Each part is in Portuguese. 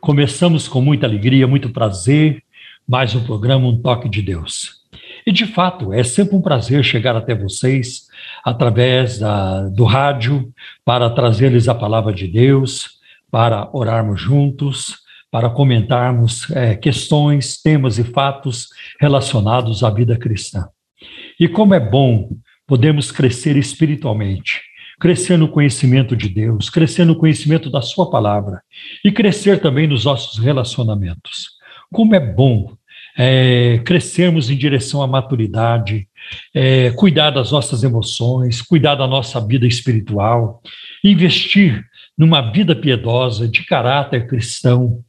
Começamos com muita alegria, muito prazer, mais um programa Um Toque de Deus. E de fato, é sempre um prazer chegar até vocês através da, do rádio para trazer-lhes a palavra de Deus, para orarmos juntos, para comentarmos é, questões, temas e fatos relacionados à vida cristã. E como é bom podemos crescer espiritualmente, crescer no conhecimento de Deus, crescer no conhecimento da Sua palavra e crescer também nos nossos relacionamentos. Como é bom é, crescermos em direção à maturidade, é, cuidar das nossas emoções, cuidar da nossa vida espiritual, investir numa vida piedosa, de caráter cristão.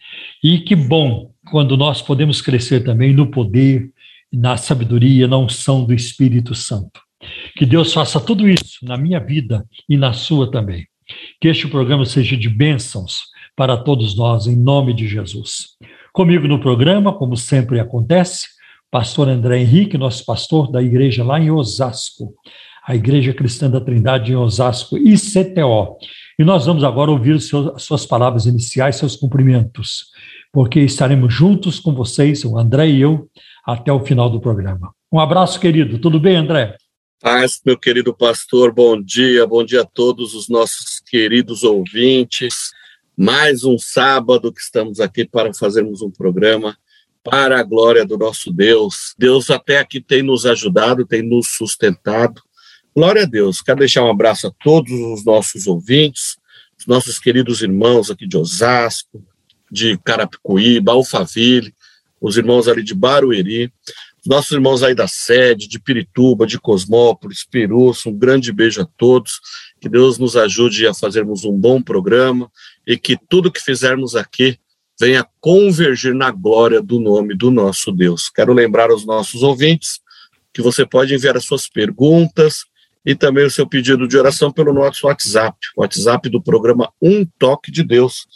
E que bom quando nós podemos crescer também no poder, na sabedoria, na unção do Espírito Santo. Que Deus faça tudo isso na minha vida e na sua também. Que este programa seja de bênçãos para todos nós, em nome de Jesus. Comigo no programa, como sempre acontece, pastor André Henrique, nosso pastor da igreja lá em Osasco, a Igreja Cristã da Trindade em Osasco, ICTO. E nós vamos agora ouvir as suas palavras iniciais, seus cumprimentos, porque estaremos juntos com vocês, o André e eu, até o final do programa. Um abraço, querido. Tudo bem, André? Paz, meu querido pastor, bom dia, bom dia a todos os nossos queridos ouvintes. Mais um sábado que estamos aqui para fazermos um programa para a glória do nosso Deus. Deus até aqui tem nos ajudado, tem nos sustentado. Glória a Deus. Quero deixar um abraço a todos os nossos ouvintes, os nossos queridos irmãos aqui de Osasco, de Carapicuíba, Alphaville, os irmãos ali de Barueri nossos irmãos aí da sede, de Pirituba, de Cosmópolis, Perus, um grande beijo a todos. Que Deus nos ajude a fazermos um bom programa e que tudo que fizermos aqui venha convergir na glória do nome do nosso Deus. Quero lembrar aos nossos ouvintes que você pode enviar as suas perguntas e também o seu pedido de oração pelo nosso WhatsApp, WhatsApp do programa Um Toque de Deus,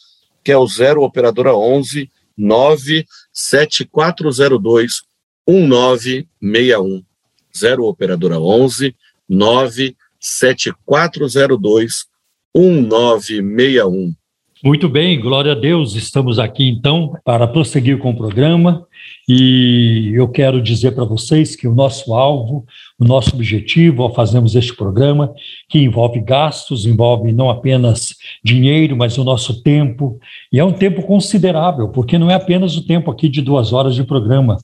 que é o 0 operadora 11 97402 1961. 0 operadora 11 97402 1961. Muito bem, glória a Deus. Estamos aqui então para prosseguir com o programa e eu quero dizer para vocês que o nosso alvo, o nosso objetivo ao fazermos este programa, que envolve gastos, envolve não apenas dinheiro, mas o nosso tempo, e é um tempo considerável, porque não é apenas o tempo aqui de duas horas de programa.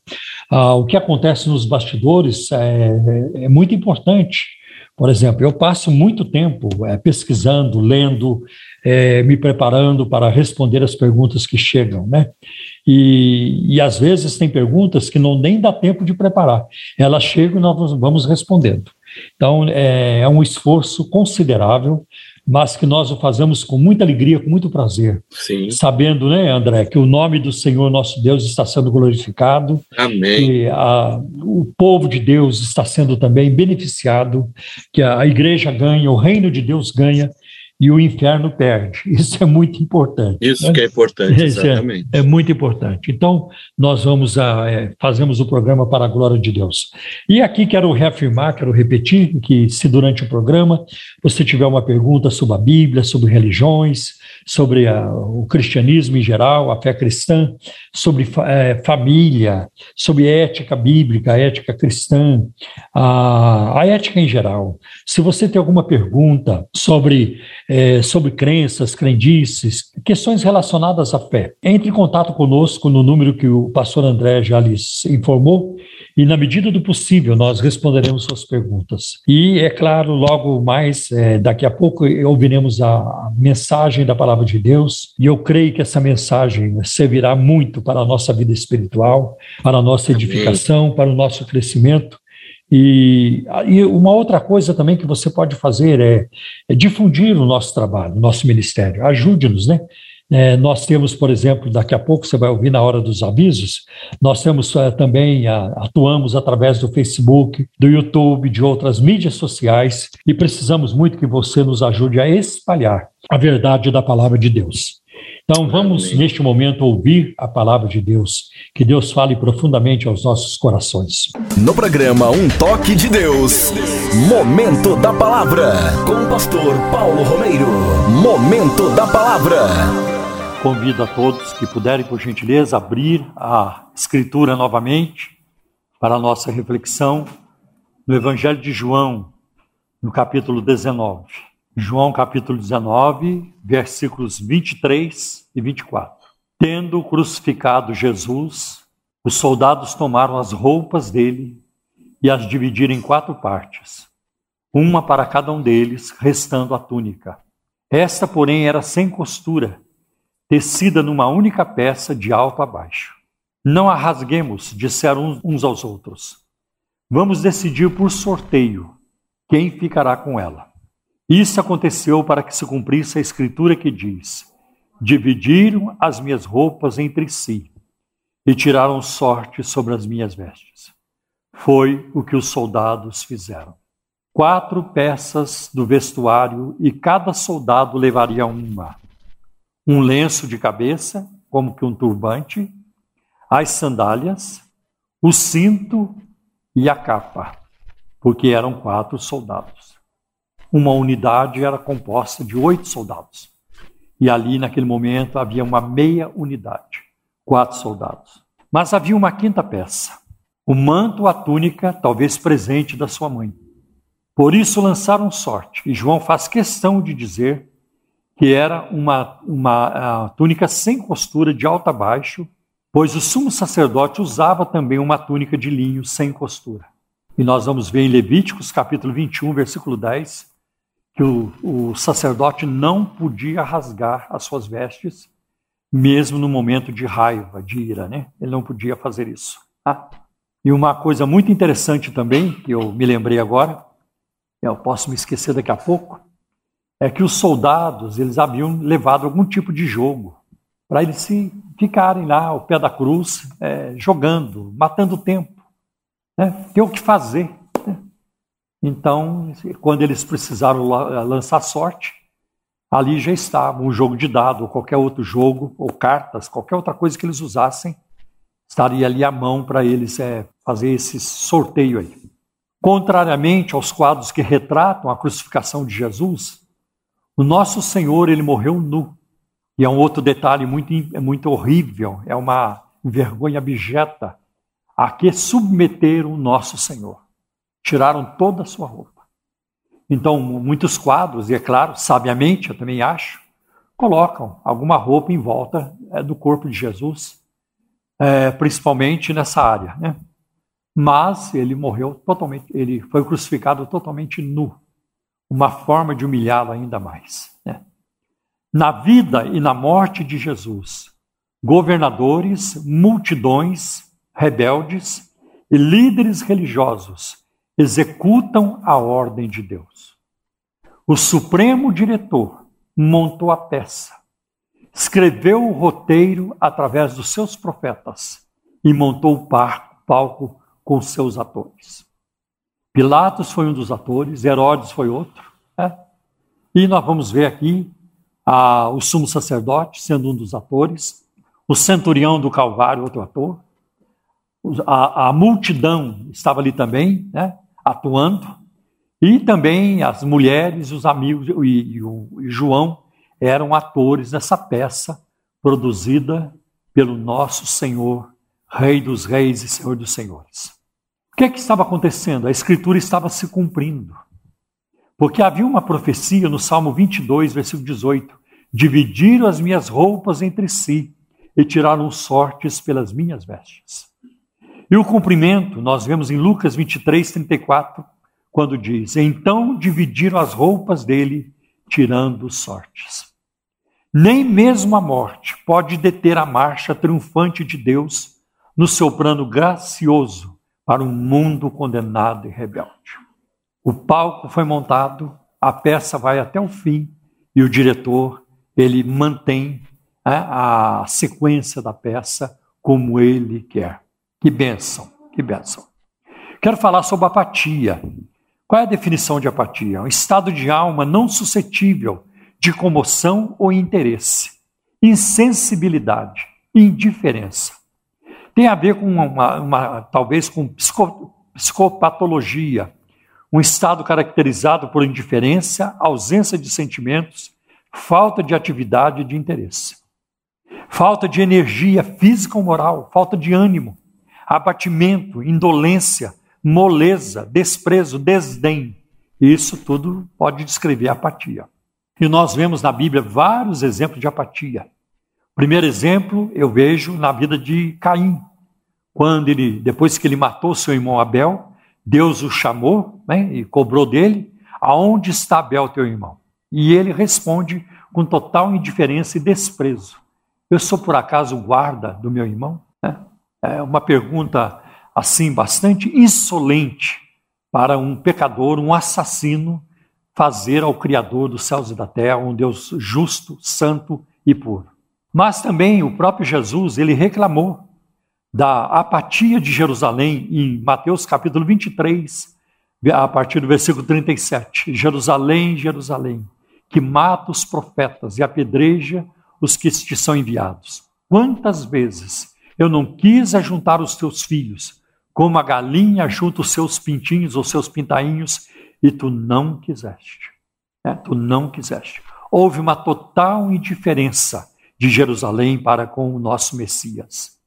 Ah, o que acontece nos bastidores é, é, é muito importante. Por exemplo, eu passo muito tempo é, pesquisando, lendo, é, me preparando para responder as perguntas que chegam, né? E, e às vezes tem perguntas que não nem dá tempo de preparar. Elas chegam e nós vamos respondendo. Então, é, é um esforço considerável mas que nós o fazemos com muita alegria, com muito prazer. Sim. Sabendo, né, André, que o nome do Senhor nosso Deus está sendo glorificado. Amém. Que a, o povo de Deus está sendo também beneficiado, que a, a igreja ganha, o reino de Deus ganha e o inferno perde. Isso é muito importante. Isso né? que é importante, exatamente. É, é, muito importante. Então, nós vamos a, é, fazemos o programa para a glória de Deus. E aqui quero reafirmar, quero repetir que se durante o programa você tiver uma pergunta sobre a Bíblia, sobre religiões, sobre a, o cristianismo em geral, a fé cristã, sobre é, família, sobre ética bíblica, ética cristã, a, a ética em geral. Se você tem alguma pergunta sobre é, sobre crenças, crendices, questões relacionadas à fé. Entre em contato conosco no número que o pastor André já lhes informou e, na medida do possível, nós responderemos suas perguntas. E, é claro, logo mais, é, daqui a pouco, ouviremos a mensagem da palavra de Deus e eu creio que essa mensagem servirá muito para a nossa vida espiritual, para a nossa edificação, para o nosso crescimento e, e, uma outra coisa também que você pode fazer é, é, difundir o nosso trabalho, o nosso ministério. Ajude-nos, né? É, nós temos, por exemplo, daqui a pouco você vai ouvir na hora dos avisos, nós temos é, também, a, atuamos através do Facebook, do YouTube, de outras mídias sociais e precisamos muito que você nos ajude a espalhar a verdade da palavra de Deus. Então vamos, Amém. neste momento, ouvir a palavra de Deus. Que Deus fale profundamente aos nossos corações. No programa Um Toque de Deus, Momento da Palavra, com o pastor Paulo Romeiro. Momento da Palavra. Convido a todos que puderem, por gentileza, abrir a Escritura novamente para a nossa reflexão no Evangelho de João, no capítulo 19. João capítulo 19, versículos 23 e 24. Tendo crucificado Jesus, os soldados tomaram as roupas dele e as dividiram em quatro partes, uma para cada um deles, restando a túnica. Esta, porém, era sem costura, tecida numa única peça de alto a baixo. Não a rasguemos, disseram uns aos outros. Vamos decidir por sorteio quem ficará com ela. Isso aconteceu para que se cumprisse a escritura que diz: Dividiram as minhas roupas entre si e tiraram sorte sobre as minhas vestes. Foi o que os soldados fizeram. Quatro peças do vestuário e cada soldado levaria uma: um lenço de cabeça, como que um turbante, as sandálias, o cinto e a capa, porque eram quatro soldados uma unidade era composta de oito soldados. E ali, naquele momento, havia uma meia unidade, quatro soldados. Mas havia uma quinta peça, o manto, a túnica, talvez presente da sua mãe. Por isso lançaram sorte, e João faz questão de dizer que era uma, uma túnica sem costura, de alto a baixo, pois o sumo sacerdote usava também uma túnica de linho sem costura. E nós vamos ver em Levíticos, capítulo 21, versículo 10, que o, o sacerdote não podia rasgar as suas vestes, mesmo no momento de raiva, de ira, né? Ele não podia fazer isso. Ah. E uma coisa muito interessante também, que eu me lembrei agora, eu posso me esquecer daqui a pouco, é que os soldados eles haviam levado algum tipo de jogo para eles se ficarem lá ao pé da cruz, é, jogando, matando o tempo, né? ter o que fazer. Então, quando eles precisaram lançar sorte, ali já estava um jogo de dado, ou qualquer outro jogo, ou cartas, qualquer outra coisa que eles usassem, estaria ali à mão para eles é, fazer esse sorteio aí. Contrariamente aos quadros que retratam a crucificação de Jesus, o nosso Senhor ele morreu nu. E é um outro detalhe muito, muito horrível, é uma vergonha abjeta a que submeteram o nosso Senhor tiraram toda a sua roupa. Então, muitos quadros, e é claro, sabiamente, eu também acho, colocam alguma roupa em volta é, do corpo de Jesus, é, principalmente nessa área. Né? Mas ele morreu totalmente, ele foi crucificado totalmente nu, uma forma de humilhá-lo ainda mais. Né? Na vida e na morte de Jesus, governadores, multidões, rebeldes e líderes religiosos executam a ordem de Deus. O Supremo Diretor montou a peça, escreveu o roteiro através dos seus profetas e montou o palco com seus atores. Pilatos foi um dos atores, Herodes foi outro. Né? E nós vamos ver aqui o sumo sacerdote sendo um dos atores, o centurião do Calvário, outro ator, a, a multidão estava ali também, né? Atuando, e também as mulheres, os amigos e, e, o, e João eram atores nessa peça produzida pelo nosso Senhor, Rei dos Reis e Senhor dos Senhores. O que é que estava acontecendo? A Escritura estava se cumprindo. Porque havia uma profecia no Salmo 22, versículo 18: Dividiram as minhas roupas entre si e tiraram sortes pelas minhas vestes. E o cumprimento, nós vemos em Lucas 23, 34, quando diz: Então dividiram as roupas dele, tirando sortes. Nem mesmo a morte pode deter a marcha triunfante de Deus no seu plano gracioso para um mundo condenado e rebelde. O palco foi montado, a peça vai até o fim e o diretor, ele mantém né, a sequência da peça como ele quer. Que bênção, que bênção. Quero falar sobre apatia. Qual é a definição de apatia? Um estado de alma não suscetível de comoção ou interesse, insensibilidade, indiferença. Tem a ver com uma, uma talvez com psico, psicopatologia, um estado caracterizado por indiferença, ausência de sentimentos, falta de atividade e de interesse. Falta de energia física ou moral, falta de ânimo, abatimento, indolência, moleza, desprezo, desdém. Isso tudo pode descrever apatia. E nós vemos na Bíblia vários exemplos de apatia. Primeiro exemplo eu vejo na vida de Caim, quando ele, depois que ele matou seu irmão Abel, Deus o chamou né, e cobrou dele: Aonde está Abel, teu irmão? E ele responde com total indiferença e desprezo: Eu sou por acaso guarda do meu irmão? É uma pergunta assim bastante insolente para um pecador, um assassino, fazer ao Criador dos céus e da terra, um Deus justo, santo e puro. Mas também o próprio Jesus, ele reclamou da apatia de Jerusalém em Mateus capítulo 23, a partir do versículo 37. Jerusalém, Jerusalém, que mata os profetas e apedreja os que te são enviados. Quantas vezes eu não quis ajuntar os teus filhos, como a galinha junta os seus pintinhos ou seus pintainhos, e tu não quiseste. É, tu não quiseste. Houve uma total indiferença de Jerusalém para com o nosso Messias.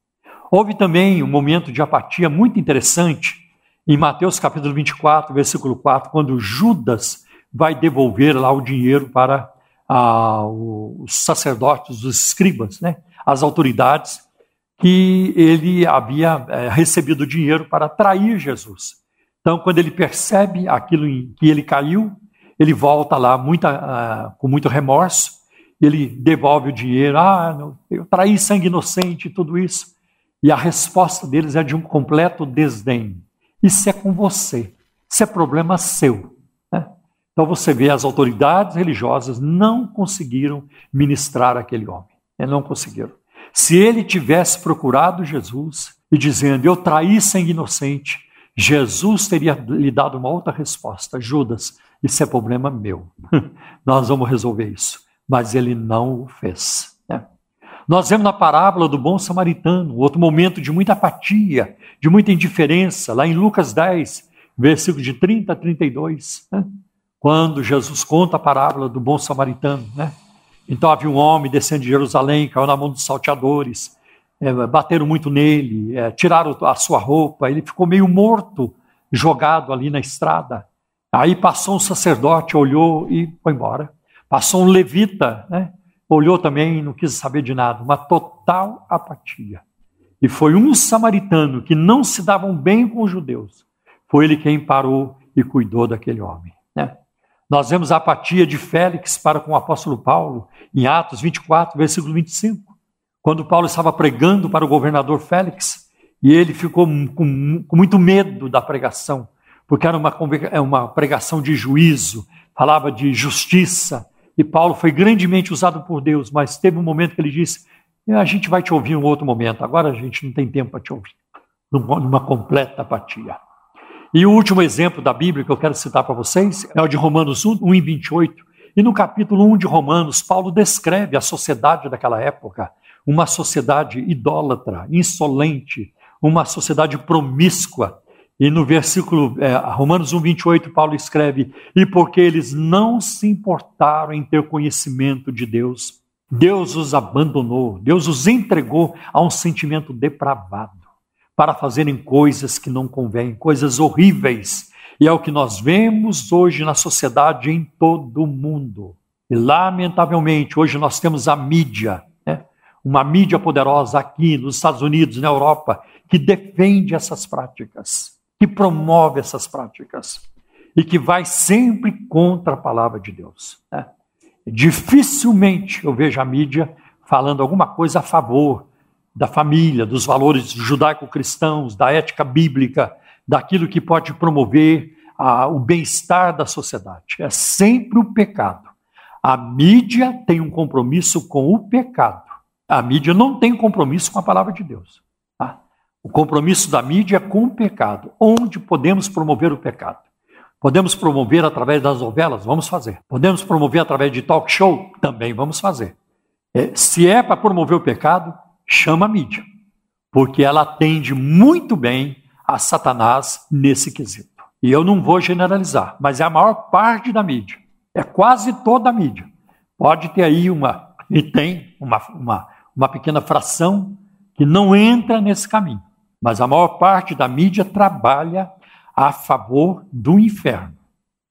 Houve também um momento de apatia muito interessante em Mateus capítulo 24, versículo 4, quando Judas vai devolver lá o dinheiro para ah, os sacerdotes, os escribas, né, as autoridades, que ele havia é, recebido dinheiro para trair Jesus. Então, quando ele percebe aquilo em que ele caiu, ele volta lá muita, ah, com muito remorso, ele devolve o dinheiro, ah, eu traí sangue inocente tudo isso. E a resposta deles é de um completo desdém. Isso é com você. Isso é problema seu. Né? Então você vê as autoridades religiosas não conseguiram ministrar aquele homem. Né? Não conseguiram. Se ele tivesse procurado Jesus e dizendo, eu traí sangue inocente, Jesus teria lhe dado uma outra resposta. Judas, isso é problema meu. Nós vamos resolver isso. Mas ele não o fez. Nós vemos na parábola do bom samaritano, outro momento de muita apatia, de muita indiferença, lá em Lucas 10, versículo de 30 a 32, né? quando Jesus conta a parábola do bom samaritano. Né? Então havia um homem descendo de Jerusalém, caiu na mão dos salteadores, é, bateram muito nele, é, tiraram a sua roupa, ele ficou meio morto, jogado ali na estrada. Aí passou um sacerdote, olhou e foi embora. Passou um levita, né? olhou também e não quis saber de nada, uma total apatia. E foi um samaritano que não se davam bem com os judeus. Foi ele quem parou e cuidou daquele homem. Nós vemos a apatia de Félix para com o apóstolo Paulo em Atos 24, versículo 25. Quando Paulo estava pregando para o governador Félix, e ele ficou com, com muito medo da pregação, porque era uma, é uma pregação de juízo, falava de justiça, e Paulo foi grandemente usado por Deus, mas teve um momento que ele disse: A gente vai te ouvir em um outro momento, agora a gente não tem tempo para te ouvir. Numa completa apatia. E o último exemplo da Bíblia que eu quero citar para vocês é o de Romanos 1, 1 e 28. E no capítulo 1 de Romanos, Paulo descreve a sociedade daquela época, uma sociedade idólatra, insolente, uma sociedade promíscua, e no versículo é, Romanos 1, 28, Paulo escreve: E porque eles não se importaram em ter conhecimento de Deus, Deus os abandonou, Deus os entregou a um sentimento depravado, para fazerem coisas que não convêm, coisas horríveis. E é o que nós vemos hoje na sociedade em todo o mundo. E, lamentavelmente, hoje nós temos a mídia, né? uma mídia poderosa aqui nos Estados Unidos, na Europa, que defende essas práticas que promove essas práticas e que vai sempre contra a palavra de Deus. Né? Dificilmente eu vejo a mídia falando alguma coisa a favor da família, dos valores judaico-cristãos, da ética bíblica, daquilo que pode promover a, o bem-estar da sociedade. É sempre o pecado. A mídia tem um compromisso com o pecado A mídia não tem compromisso com a palavra de Deus. Tá? O compromisso da mídia é com o pecado. Onde podemos promover o pecado? Podemos promover através das novelas? Vamos fazer. Podemos promover através de talk show? Também vamos fazer. É, se é para promover o pecado, chama a mídia, porque ela atende muito bem a Satanás nesse quesito. E eu não vou generalizar, mas é a maior parte da mídia. É quase toda a mídia. Pode ter aí uma, e tem uma, uma, uma pequena fração que não entra nesse caminho. Mas a maior parte da mídia trabalha a favor do inferno.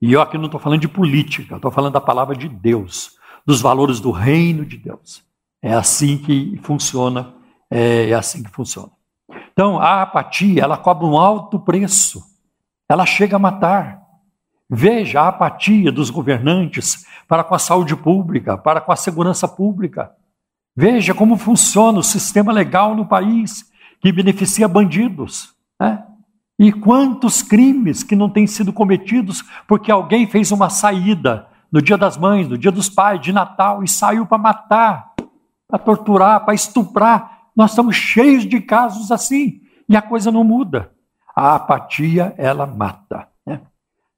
E eu aqui não estou falando de política, estou falando da palavra de Deus, dos valores do reino de Deus. É assim que funciona, é, é assim que funciona. Então, a apatia, ela cobra um alto preço. Ela chega a matar. Veja a apatia dos governantes para com a saúde pública, para com a segurança pública. Veja como funciona o sistema legal no país, que beneficia bandidos. Né? E quantos crimes que não têm sido cometidos porque alguém fez uma saída no dia das mães, no dia dos pais, de Natal, e saiu para matar, para torturar, para estuprar. Nós estamos cheios de casos assim, e a coisa não muda. A apatia, ela mata. Né?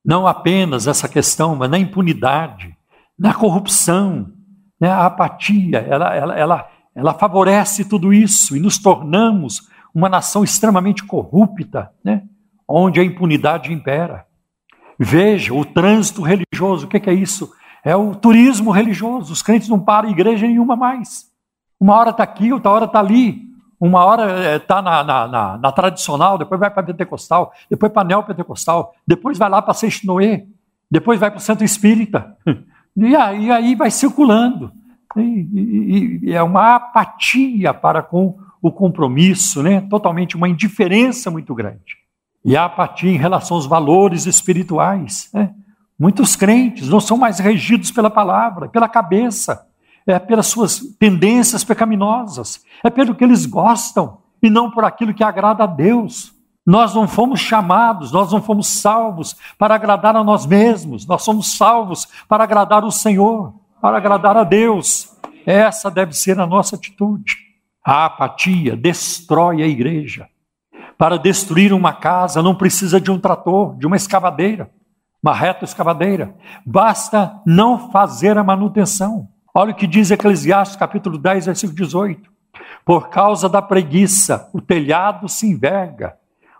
Não apenas essa questão, mas na impunidade, na corrupção, né? a apatia, ela, ela, ela, ela favorece tudo isso e nos tornamos uma nação extremamente corrupta, né? onde a impunidade impera. Veja o trânsito religioso, o que é isso? É o turismo religioso. Os crentes não param igreja nenhuma mais. Uma hora está aqui, outra hora está ali. Uma hora está eh, na, na, na, na, tradicional, depois vai para pentecostal, depois para neopentecostal, depois vai lá para Seixo Noé, depois vai para o centro espírita. E aí, aí vai circulando. E, e, e, é uma apatia para com o compromisso, né? totalmente uma indiferença muito grande. E a apatia em relação aos valores espirituais. Né? Muitos crentes não são mais regidos pela palavra, pela cabeça é pelas suas tendências pecaminosas, é pelo que eles gostam e não por aquilo que agrada a Deus. Nós não fomos chamados, nós não fomos salvos para agradar a nós mesmos, nós somos salvos para agradar o Senhor, para agradar a Deus. Essa deve ser a nossa atitude. A apatia destrói a igreja. Para destruir uma casa não precisa de um trator, de uma escavadeira, uma reta escavadeira. Basta não fazer a manutenção. Olha o que diz Eclesiastes capítulo 10, versículo 18. Por causa da preguiça, o telhado se enverga.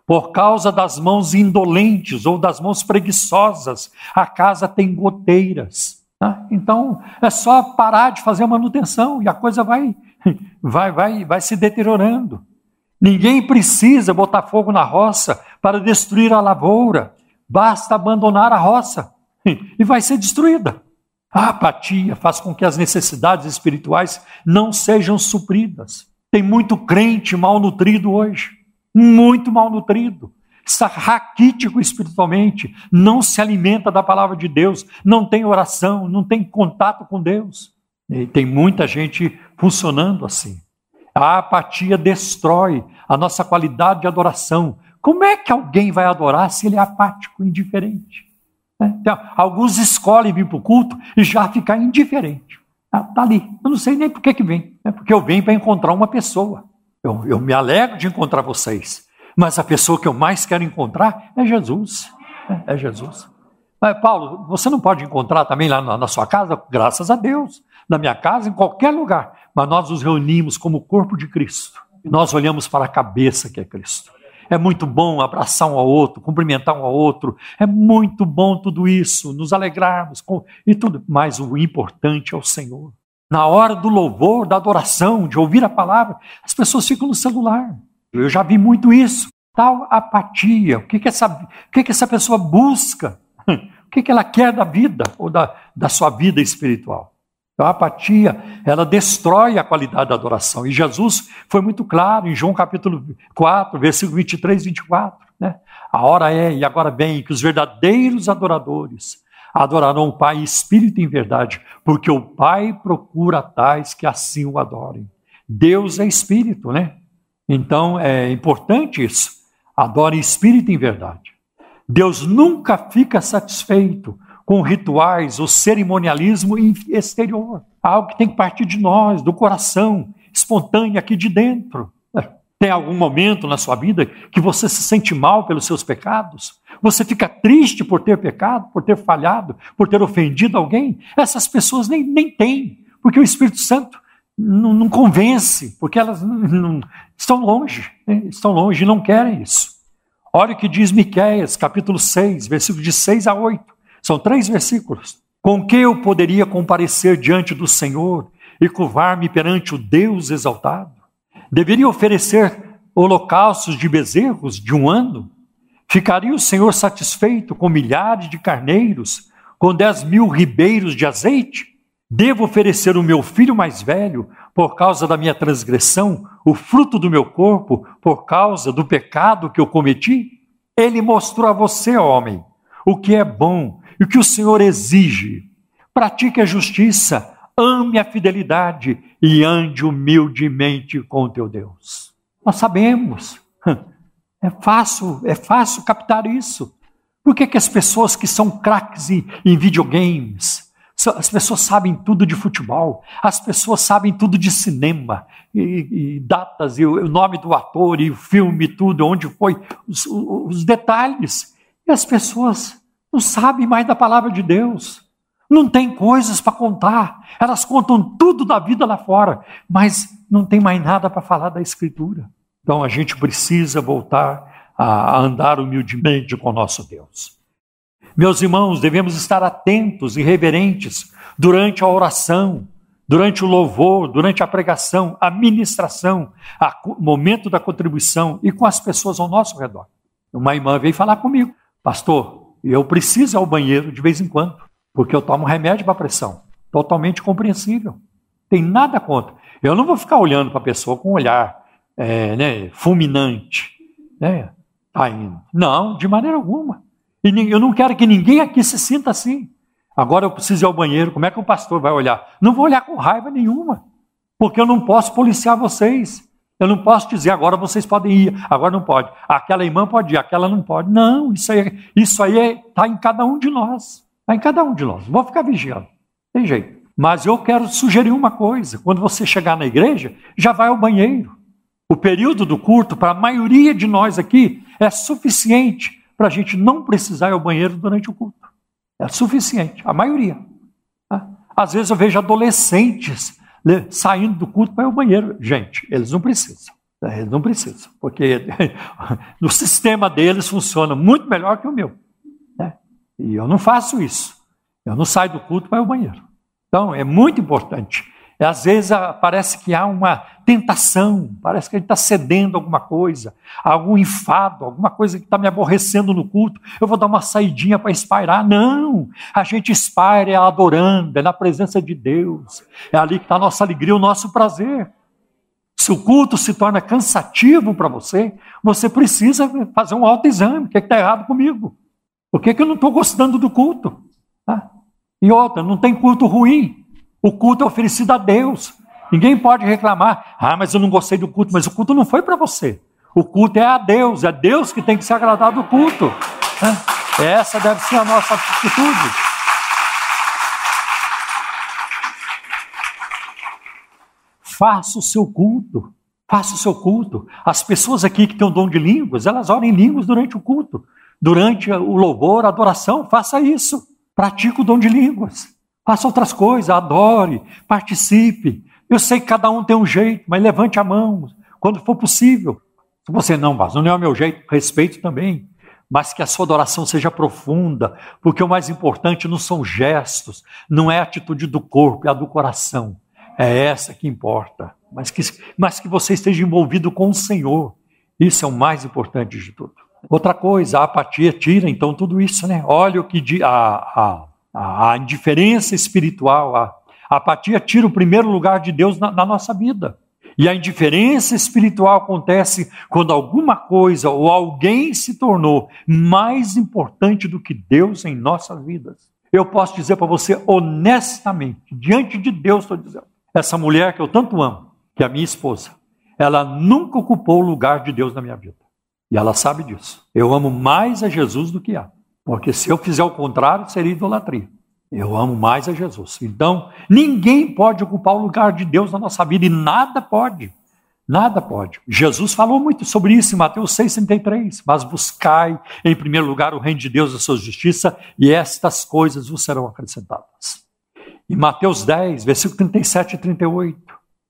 Por causa das mãos indolentes ou das mãos preguiçosas, a casa tem goteiras. Né? Então, é só parar de fazer a manutenção e a coisa vai, vai, vai, vai se deteriorando. Ninguém precisa botar fogo na roça para destruir a lavoura. Basta abandonar a roça e vai ser destruída. A apatia faz com que as necessidades espirituais não sejam supridas. Tem muito crente mal nutrido hoje, muito mal nutrido. Está raquítico espiritualmente, não se alimenta da palavra de Deus, não tem oração, não tem contato com Deus. E tem muita gente funcionando assim. A apatia destrói a nossa qualidade de adoração. Como é que alguém vai adorar se ele é apático, indiferente? Né? Então, alguns escolhem vir para o culto e já ficar indiferente. Está ah, ali. Eu não sei nem por que, que vem. É porque eu venho para encontrar uma pessoa. Eu, eu me alegro de encontrar vocês. Mas a pessoa que eu mais quero encontrar é Jesus. É, é Jesus. Mas, Paulo, você não pode encontrar também lá na, na sua casa? Graças a Deus. Na minha casa, em qualquer lugar. Mas nós nos reunimos como corpo de Cristo. E nós olhamos para a cabeça que é Cristo. É muito bom abraçar um ao outro, cumprimentar um ao outro. É muito bom tudo isso, nos alegrarmos com, e tudo. Mas o importante é o Senhor. Na hora do louvor, da adoração, de ouvir a palavra, as pessoas ficam no celular. Eu já vi muito isso. Tal apatia. O que, que, essa, o que, que essa pessoa busca? O que, que ela quer da vida ou da, da sua vida espiritual? Então, a apatia, ela destrói a qualidade da adoração. E Jesus foi muito claro em João capítulo 4, versículo 23 e 24. Né? A hora é, e agora vem, que os verdadeiros adoradores adorarão o Pai espírito em verdade, porque o Pai procura tais que assim o adorem. Deus é espírito, né? Então é importante isso. Adore espírito em verdade. Deus nunca fica satisfeito com rituais ou cerimonialismo exterior. Algo que tem que partir de nós, do coração. espontânea aqui de dentro. Tem algum momento na sua vida que você se sente mal pelos seus pecados? Você fica triste por ter pecado, por ter falhado, por ter ofendido alguém? Essas pessoas nem, nem têm, porque o Espírito Santo não, não convence, porque elas não, não, estão longe, né? estão longe e não querem isso. Olha o que diz Miquéias, capítulo 6, versículos de 6 a 8. São três versículos. Com que eu poderia comparecer diante do Senhor e curvar-me perante o Deus exaltado? Deveria oferecer holocaustos de bezerros de um ano? Ficaria o Senhor satisfeito com milhares de carneiros, com dez mil ribeiros de azeite? Devo oferecer o meu filho mais velho por causa da minha transgressão, o fruto do meu corpo por causa do pecado que eu cometi? Ele mostrou a você, homem, o que é bom e o que o Senhor exige. Pratique a justiça, ame a fidelidade e ande humildemente com teu Deus. Nós sabemos, é fácil, é fácil captar isso. Por que, que as pessoas que são craques em, em videogames, as pessoas sabem tudo de futebol, as pessoas sabem tudo de cinema, e, e datas, e o, o, nome do ator, e o filme, tudo, onde foi, os, os detalhes. E as pessoas não sabem mais da palavra de Deus não tem coisas para contar. Elas contam tudo da vida lá fora, mas não tem mais nada para falar da Escritura. Então a gente precisa voltar a andar humildemente com nosso Deus. Meus irmãos, devemos estar atentos e reverentes durante a oração, durante o louvor, durante a pregação, a ministração, o momento da contribuição e com as pessoas ao nosso redor. Uma irmã veio falar comigo, pastor, eu preciso ir ao banheiro de vez em quando porque eu tomo remédio para pressão. Totalmente compreensível. Tem nada contra. Eu não vou ficar olhando para a pessoa com um olhar é, né, fulminante. Né? Tá indo. Não, de maneira alguma. E eu não quero que ninguém aqui se sinta assim. Agora eu preciso ir ao banheiro. Como é que o pastor vai olhar? Não vou olhar com raiva nenhuma, porque eu não posso policiar vocês. Eu não posso dizer agora vocês podem ir, agora não pode. Aquela irmã pode ir, aquela não pode. Não, isso aí, isso aí está em cada um de nós. Está em cada um de nós. Vou ficar vigiando. Tem jeito. Mas eu quero sugerir uma coisa: quando você chegar na igreja, já vai ao banheiro. O período do culto, para a maioria de nós aqui, é suficiente para a gente não precisar ir ao banheiro durante o culto. É suficiente, a maioria. Tá? Às vezes eu vejo adolescentes né, saindo do culto para ao banheiro. Gente, eles não precisam. Né, eles não precisam, porque no sistema deles funciona muito melhor que o meu. E eu não faço isso. Eu não saio do culto para o banheiro. Então, é muito importante. E, às vezes parece que há uma tentação, parece que a gente está cedendo alguma coisa, algum enfado, alguma coisa que está me aborrecendo no culto. Eu vou dar uma saidinha para espairar. Não! A gente espaira é adorando, é na presença de Deus. É ali que está a nossa alegria, o nosso prazer. Se o culto se torna cansativo para você, você precisa fazer um autoexame. O que é está errado comigo? Por que, que eu não estou gostando do culto? Tá? E outra, não tem culto ruim. O culto é oferecido a Deus. Ninguém pode reclamar. Ah, mas eu não gostei do culto. Mas o culto não foi para você. O culto é a Deus. É Deus que tem que se agradar do culto. Né? Essa deve ser a nossa atitude. Faça o seu culto. Faça o seu culto. As pessoas aqui que têm o dom de línguas, elas oram em línguas durante o culto durante o louvor, a adoração, faça isso. Pratique o dom de línguas. Faça outras coisas, adore, participe. Eu sei que cada um tem um jeito, mas levante a mão quando for possível. Se você não, mas não é o meu jeito, respeito também. Mas que a sua adoração seja profunda, porque o mais importante não são gestos, não é a atitude do corpo, é a do coração. É essa que importa. Mas que, mas que você esteja envolvido com o Senhor. Isso é o mais importante de tudo. Outra coisa, a apatia tira então tudo isso, né? Olha o que a, a, a indiferença espiritual, a, apatia tira o primeiro lugar de Deus na, na nossa vida. E a indiferença espiritual acontece quando alguma coisa ou alguém se tornou mais importante do que Deus em nossas vidas. Eu posso dizer para você honestamente, diante de Deus, estou dizendo, essa mulher que eu tanto amo, que é a minha esposa, ela nunca ocupou o lugar de Deus na minha vida. E ela sabe disso. Eu amo mais a Jesus do que a. Porque se eu fizer o contrário, seria idolatria. Eu amo mais a Jesus. Então, ninguém pode ocupar o lugar de Deus na nossa vida e nada pode. Nada pode. Jesus falou muito sobre isso em Mateus 6,33. Mas buscai em primeiro lugar o reino de Deus e a sua justiça, e estas coisas vos serão acrescentadas. Em Mateus 10, versículo 37 e 38,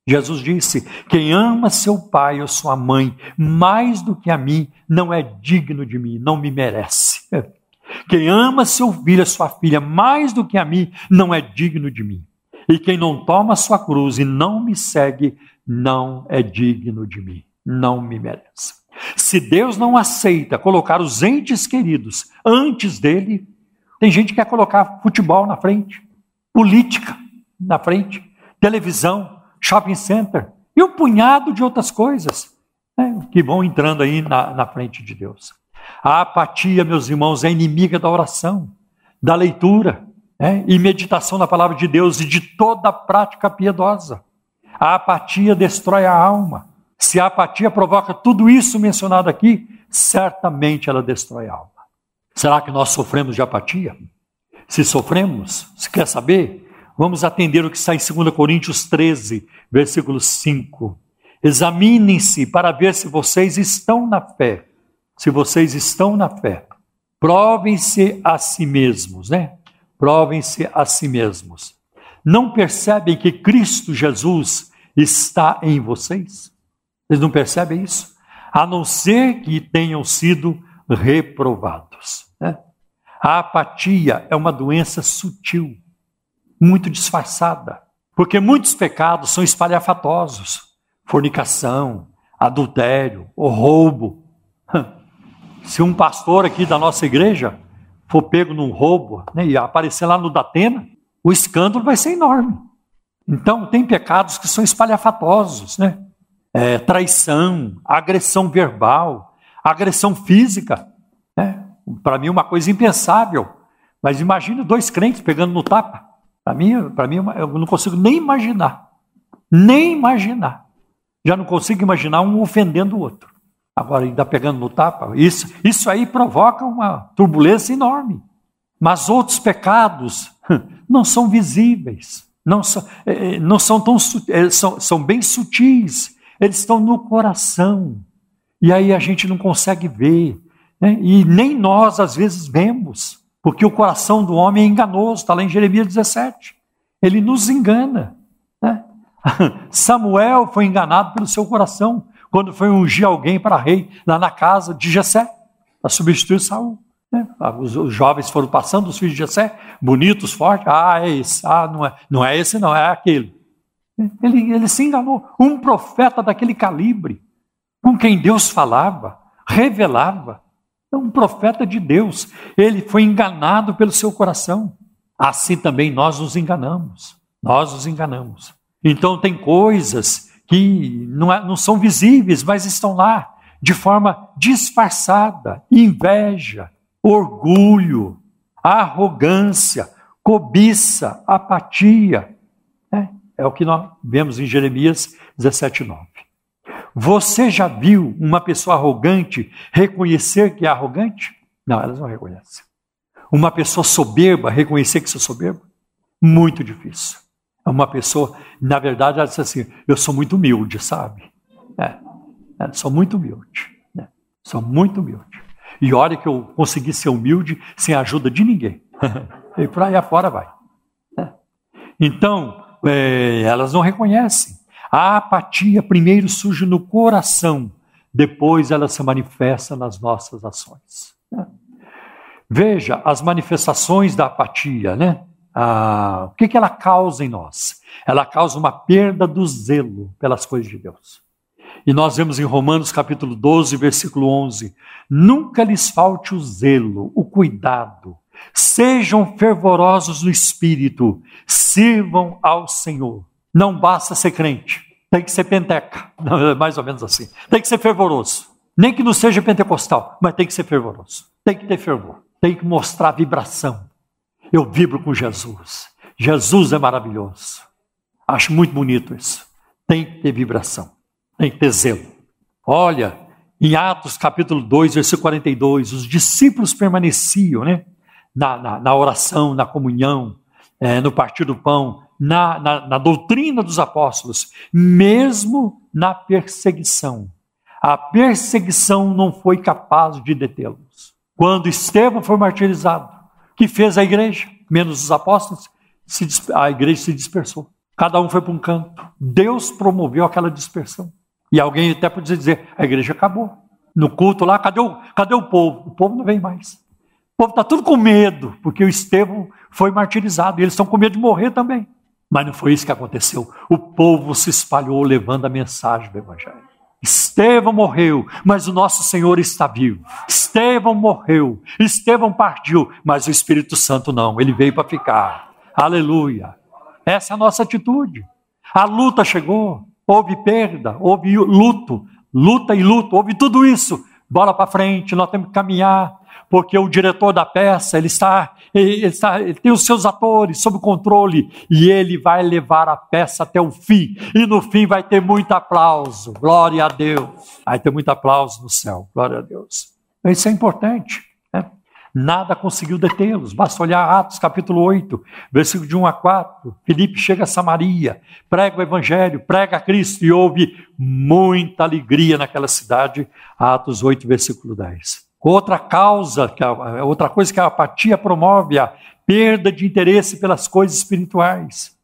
Jesus disse: Quem ama seu pai ou sua mãe mais do que a mim, não é digno de mim, não me merece. Quem ama seu filho ou sua filha mais do que a mim, não é digno de mim. E quem não toma sua cruz e não me segue, não é digno de mim, não me merece. Se Deus não aceita colocar os entes queridos antes dele, tem gente que quer colocar futebol na frente, política na frente, televisão, shopping center e um punhado de outras coisas né, que vão entrando aí na, na frente de Deus. A apatia, meus irmãos, é inimiga da oração, da leitura né, e meditação na palavra de Deus e de toda prática piedosa. A apatia destrói a alma. Se a apatia provoca tudo isso mencionado aqui, certamente ela destrói a alma. Será que nós sofremos de apatia? Se sofremos, se quer saber, vamos atender o que está em 2 Coríntios 13, versículo 5. Examinem-se para ver se vocês estão na fé. Se vocês estão na fé, provem-se a si mesmos, né? Provem-se a si mesmos. Não percebem que Cristo Jesus está em vocês? Vocês não percebem isso? A não ser que tenham sido reprovados. Né? A apatia é uma doença sutil, muito disfarçada, porque muitos pecados são espalhafatosos fornicação, adultério, roubo. Se um pastor aqui da nossa igreja for pego num roubo né, e aparecer lá no Datena, o escândalo vai ser enorme. Então, tem pecados que são espalhafatosos, né? É, traição, agressão verbal, agressão física. Né? Para mim, uma coisa impensável. Mas imagine dois crentes pegando no tapa. Para mim, para mim, eu não consigo nem imaginar. Nem imaginar. Já não consigo imaginar um ofendendo o outro. Agora, ainda pegando no tapa, isso, isso aí provoca uma turbulência enorme. Mas outros pecados não são visíveis, não são, é, é, não são tão é, são, são bem sutis, eles estão no coração. E aí a gente não consegue ver. Né? E nem nós, às vezes, vemos, porque o coração do homem é enganoso, está lá em Jeremias 17. Ele nos engana. Né? Samuel foi enganado pelo seu coração quando foi ungir alguém para rei lá na casa de Jessé, para substituir Saul. Né? Os, os, jovens foram passando, os filhos de Jessé, bonitos, fortes. Ah, é esse. Ah, não é, não é esse, não, é aquele. Ele, ele se enganou. Um profeta daquele calibre, com quem Deus falava, revelava. É um profeta de Deus. Ele foi enganado pelo seu coração. Assim também nós nos enganamos. Nós nos enganamos. Então, tem coisas que não, é, não são visíveis, mas estão lá de forma disfarçada inveja, orgulho, arrogância, cobiça, apatia. É, é o que nós vemos em Jeremias 17,9. Você já viu uma pessoa arrogante reconhecer que é arrogante? Não, elas não reconhecem. Uma pessoa soberba reconhecer que é soberba? Muito difícil. É uma pessoa, na verdade, ela diz assim: eu sou muito humilde, sabe? É, é sou muito humilde. Né? Sou muito humilde. E olha que eu consegui ser humilde sem a ajuda de ninguém. e por aí afora vai. É. Então, é, elas não reconhecem. A apatia primeiro surge no coração, depois ela se manifesta nas nossas ações. Né? Veja as manifestações da apatia, né? Ah, o que, que ela causa em nós? Ela causa uma perda do zelo pelas coisas de Deus. E nós vemos em Romanos capítulo 12, versículo 11: Nunca lhes falte o zelo, o cuidado, sejam fervorosos no espírito, sirvam ao Senhor. Não basta ser crente, tem que ser penteca, é mais ou menos assim. Tem que ser fervoroso. Nem que não seja pentecostal, mas tem que ser fervoroso. Tem que ter fervor, tem que mostrar vibração, eu vibro com Jesus. Jesus é maravilhoso. Acho muito bonito isso. Tem que ter vibração, tem que ter zelo. Olha, em Atos capítulo 2, versículo 42, os discípulos permaneciam né, na, na, na oração, na comunhão, é, no partir do pão, na, na, na doutrina dos apóstolos, mesmo na perseguição. A perseguição não foi capaz de detê-los. Quando Estevão foi martirizado, que fez a igreja, menos os apóstolos, a igreja se dispersou. Cada um foi para um canto. Deus promoveu aquela dispersão. E alguém até podia dizer: a igreja acabou. No culto lá, cadê o, cadê o povo? O povo não vem mais. O povo está tudo com medo, porque o Estevão foi martirizado. E eles estão com medo de morrer também. Mas não foi isso que aconteceu. O povo se espalhou levando a mensagem do Evangelho. Estevão morreu, mas o nosso Senhor está vivo. Estevão morreu, Estevão partiu, mas o Espírito Santo não, ele veio para ficar. Aleluia. Essa é a nossa atitude. A luta chegou, houve perda, houve luto, luta e luto, houve tudo isso. Bola para frente, nós temos que caminhar, porque o diretor da peça, ele está, ele está, ele tem os seus atores sob controle e ele vai levar a peça até o fim. E no fim vai ter muito aplauso. Glória a Deus. Vai ter muito aplauso no céu. Glória a Deus. Então, isso é importante. Né? Nada conseguiu detê-los. Basta olhar Atos capítulo 8, versículo de 1 a 4. Filipe chega a Samaria, prega o evangelho, prega a Cristo e houve muita alegria naquela cidade. Atos 8, versículo 10. Outra causa, outra coisa que a apatia promove, a perda de interesse pelas coisas espirituais.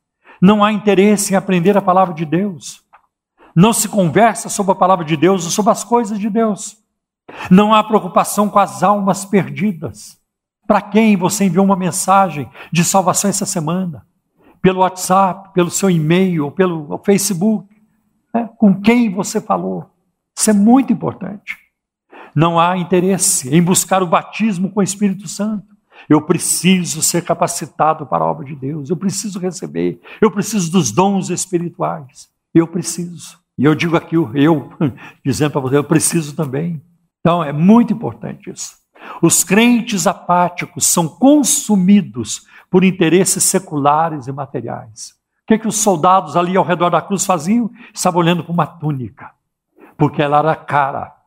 Não há interesse em aprender a palavra de Deus. Não se conversa sobre a palavra de Deus ou sobre as coisas de Deus. Não há preocupação com as almas perdidas. Para quem você enviou uma mensagem de salvação essa semana? Pelo WhatsApp, pelo seu e-mail, pelo Facebook? Né? Com quem você falou? Isso é muito importante não há interesse em buscar o batismo com o Espírito Santo. Eu preciso ser capacitado para a obra de Deus, eu preciso receber, eu preciso dos dons espirituais, eu preciso. E eu digo aqui, eu, dizendo para você, eu preciso também. Então é muito importante isso. Os crentes apáticos são consumidos por interesses seculares e materiais. O que, é que os soldados ali ao redor da cruz faziam? Estavam olhando para uma túnica, porque ela era cara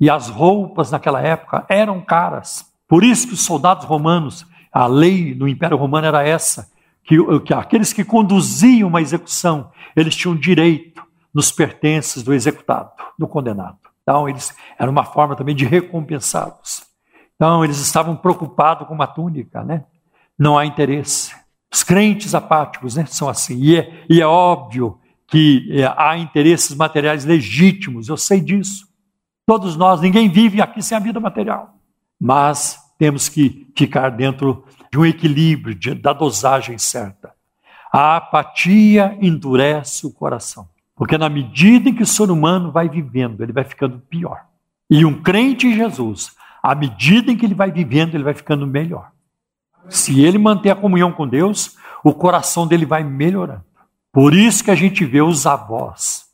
e as roupas naquela época eram caras. Por isso que os soldados romanos, a lei do Império Romano era essa, que, que aqueles que conduziam uma execução, eles tinham direito nos pertences do executado, do condenado. Então, eles era uma forma também de recompensá-los. Então, eles estavam preocupados com uma túnica, né? Não há interesse. Os crentes apáticos né, são assim. E é, e é óbvio que é, há interesses materiais legítimos, eu sei disso. Todos nós, ninguém vive aqui sem a vida material. Mas temos que ficar dentro de um equilíbrio, de, da dosagem certa. A apatia endurece o coração. Porque na medida em que o ser humano vai vivendo, ele vai ficando pior. E um crente em Jesus, à medida em que ele vai vivendo, ele vai ficando melhor. Se ele manter a comunhão com Deus, o coração dele vai melhorando. Por isso que a gente vê os avós,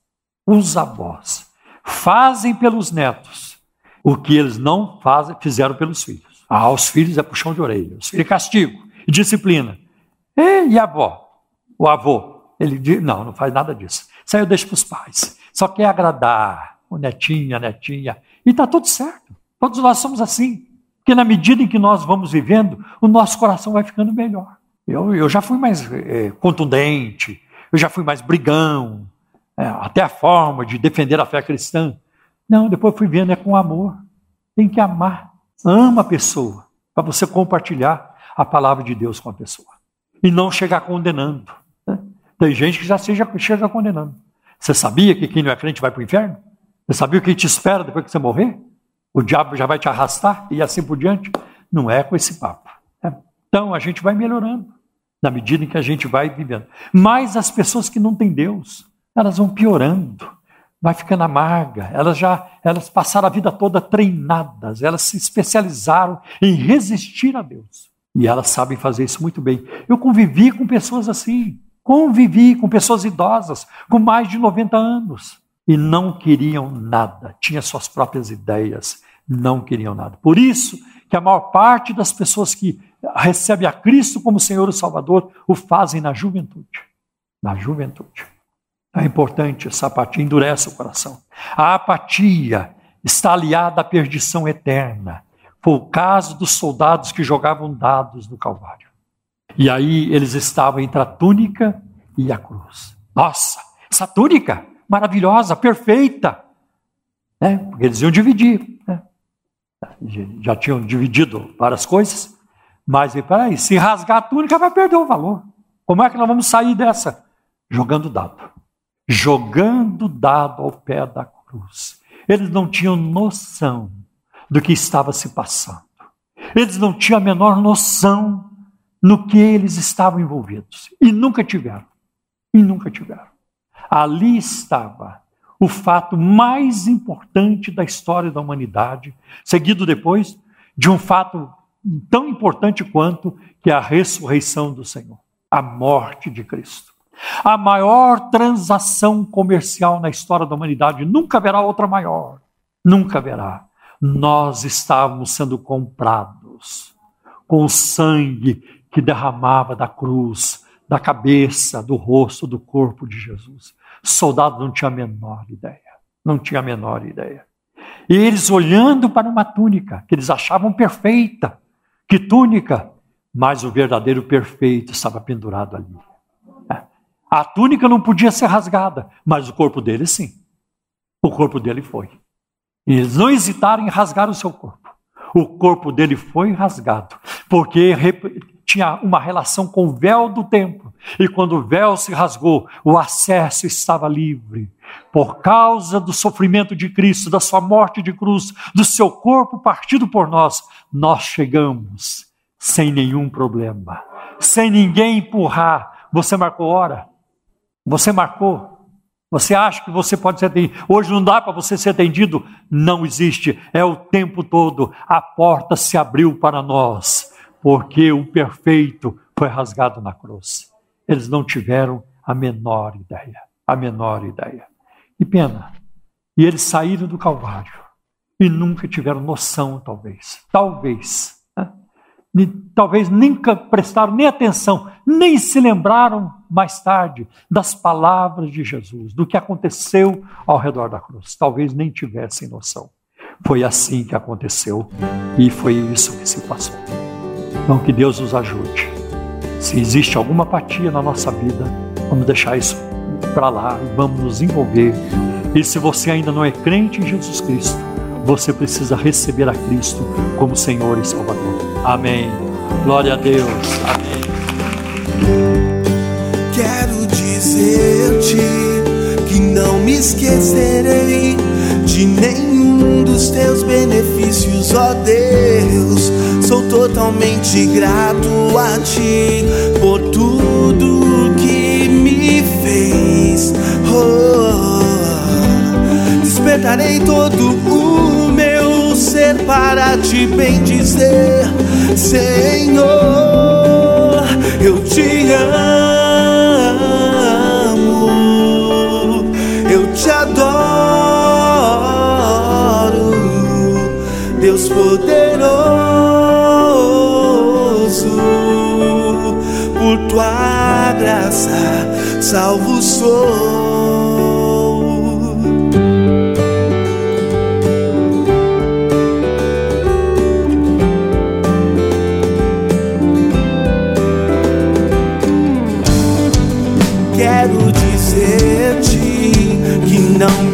os avós, fazem pelos netos o que eles não fazem, fizeram pelos filhos. Ah, os filhos é puxão de orelha, os filhos é castigo e disciplina. E, e a avó? O avô? Ele diz, não, não faz nada disso. Isso aí eu deixo para os pais. Só quer agradar o netinho, a netinha. E está tudo certo. Todos nós somos assim. Porque na medida em que nós vamos vivendo, o nosso coração vai ficando melhor. Eu, eu já fui mais é, contundente, eu já fui mais brigão, é, até a forma de defender a fé cristã. Não, depois fui vendo, é com amor. Tem que amar. Ama a pessoa, para você compartilhar a palavra de Deus com a pessoa. E não chegar condenando. Né? Tem gente que já seja, chega condenando. Você sabia que quem não é crente vai para o inferno? Você sabia o que te espera depois que você morrer? O diabo já vai te arrastar e assim por diante? Não é com esse papo. Né? Então a gente vai melhorando na medida em que a gente vai vivendo. Mas as pessoas que não têm Deus, elas vão piorando, vai ficando amarga. Elas já elas passaram a vida toda treinadas, elas se especializaram em resistir a Deus. E elas sabem fazer isso muito bem. Eu convivi com pessoas assim, convivi com pessoas idosas, com mais de 90 anos, e não queriam nada, tinham suas próprias ideias, não queriam nada. Por isso que a maior parte das pessoas que recebem a Cristo como Senhor e Salvador o fazem na juventude. Na juventude. É importante, essa apatia endurece o coração. A apatia está aliada à perdição eterna. Foi o caso dos soldados que jogavam dados no Calvário. E aí eles estavam entre a túnica e a cruz. Nossa, essa túnica maravilhosa, perfeita. Né? Porque eles iam dividir. Né? Já tinham dividido várias coisas. Mas peraí, se rasgar a túnica vai perder o valor. Como é que nós vamos sair dessa? Jogando dado. Jogando dado ao pé da cruz. Eles não tinham noção do que estava se passando. Eles não tinham a menor noção no que eles estavam envolvidos. E nunca tiveram. E nunca tiveram. Ali estava o fato mais importante da história da humanidade, seguido depois de um fato tão importante quanto que é a ressurreição do Senhor, a morte de Cristo. A maior transação comercial na história da humanidade, nunca haverá outra maior, nunca haverá. Nós estávamos sendo comprados com o sangue que derramava da cruz, da cabeça, do rosto, do corpo de Jesus. O soldado não tinha a menor ideia, não tinha a menor ideia. E eles olhando para uma túnica que eles achavam perfeita, que túnica? Mas o verdadeiro perfeito estava pendurado ali. A túnica não podia ser rasgada, mas o corpo dele sim. O corpo dele foi. E eles não hesitaram em rasgar o seu corpo. O corpo dele foi rasgado, porque tinha uma relação com o véu do templo. E quando o véu se rasgou, o acesso estava livre. Por causa do sofrimento de Cristo, da sua morte de cruz, do seu corpo partido por nós, nós chegamos sem nenhum problema, sem ninguém empurrar. Você marcou hora? Você marcou? Você acha que você pode ser atendido? Hoje não dá para você ser atendido? Não existe. É o tempo todo. A porta se abriu para nós, porque o perfeito foi rasgado na cruz. Eles não tiveram a menor ideia. A menor ideia. Que pena. E eles saíram do Calvário e nunca tiveram noção, talvez. Talvez. Talvez nunca prestaram nem atenção, nem se lembraram mais tarde das palavras de Jesus, do que aconteceu ao redor da cruz. Talvez nem tivessem noção. Foi assim que aconteceu e foi isso que se passou. Então, que Deus nos ajude. Se existe alguma apatia na nossa vida, vamos deixar isso para lá e vamos nos envolver. E se você ainda não é crente em Jesus Cristo, você precisa receber a Cristo como Senhor e Salvador. Amém. Glória a Deus. Amém. Quero dizer-te que não me esquecerei de nenhum dos teus benefícios, ó Deus. Sou totalmente grato a ti por tudo que me fez. Oh, despertarei todo o ser para te bendizer, Senhor. Eu te amo, eu te adoro, Deus poderoso, por tua graça, salvo sou.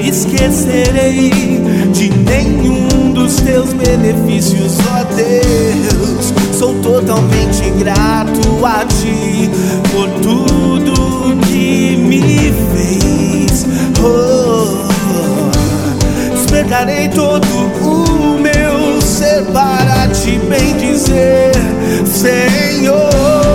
Esquecerei de nenhum dos teus benefícios, ó Deus. Sou totalmente grato a ti por tudo que me fez. Oh, despertarei todo o meu ser para te bendizer, Senhor.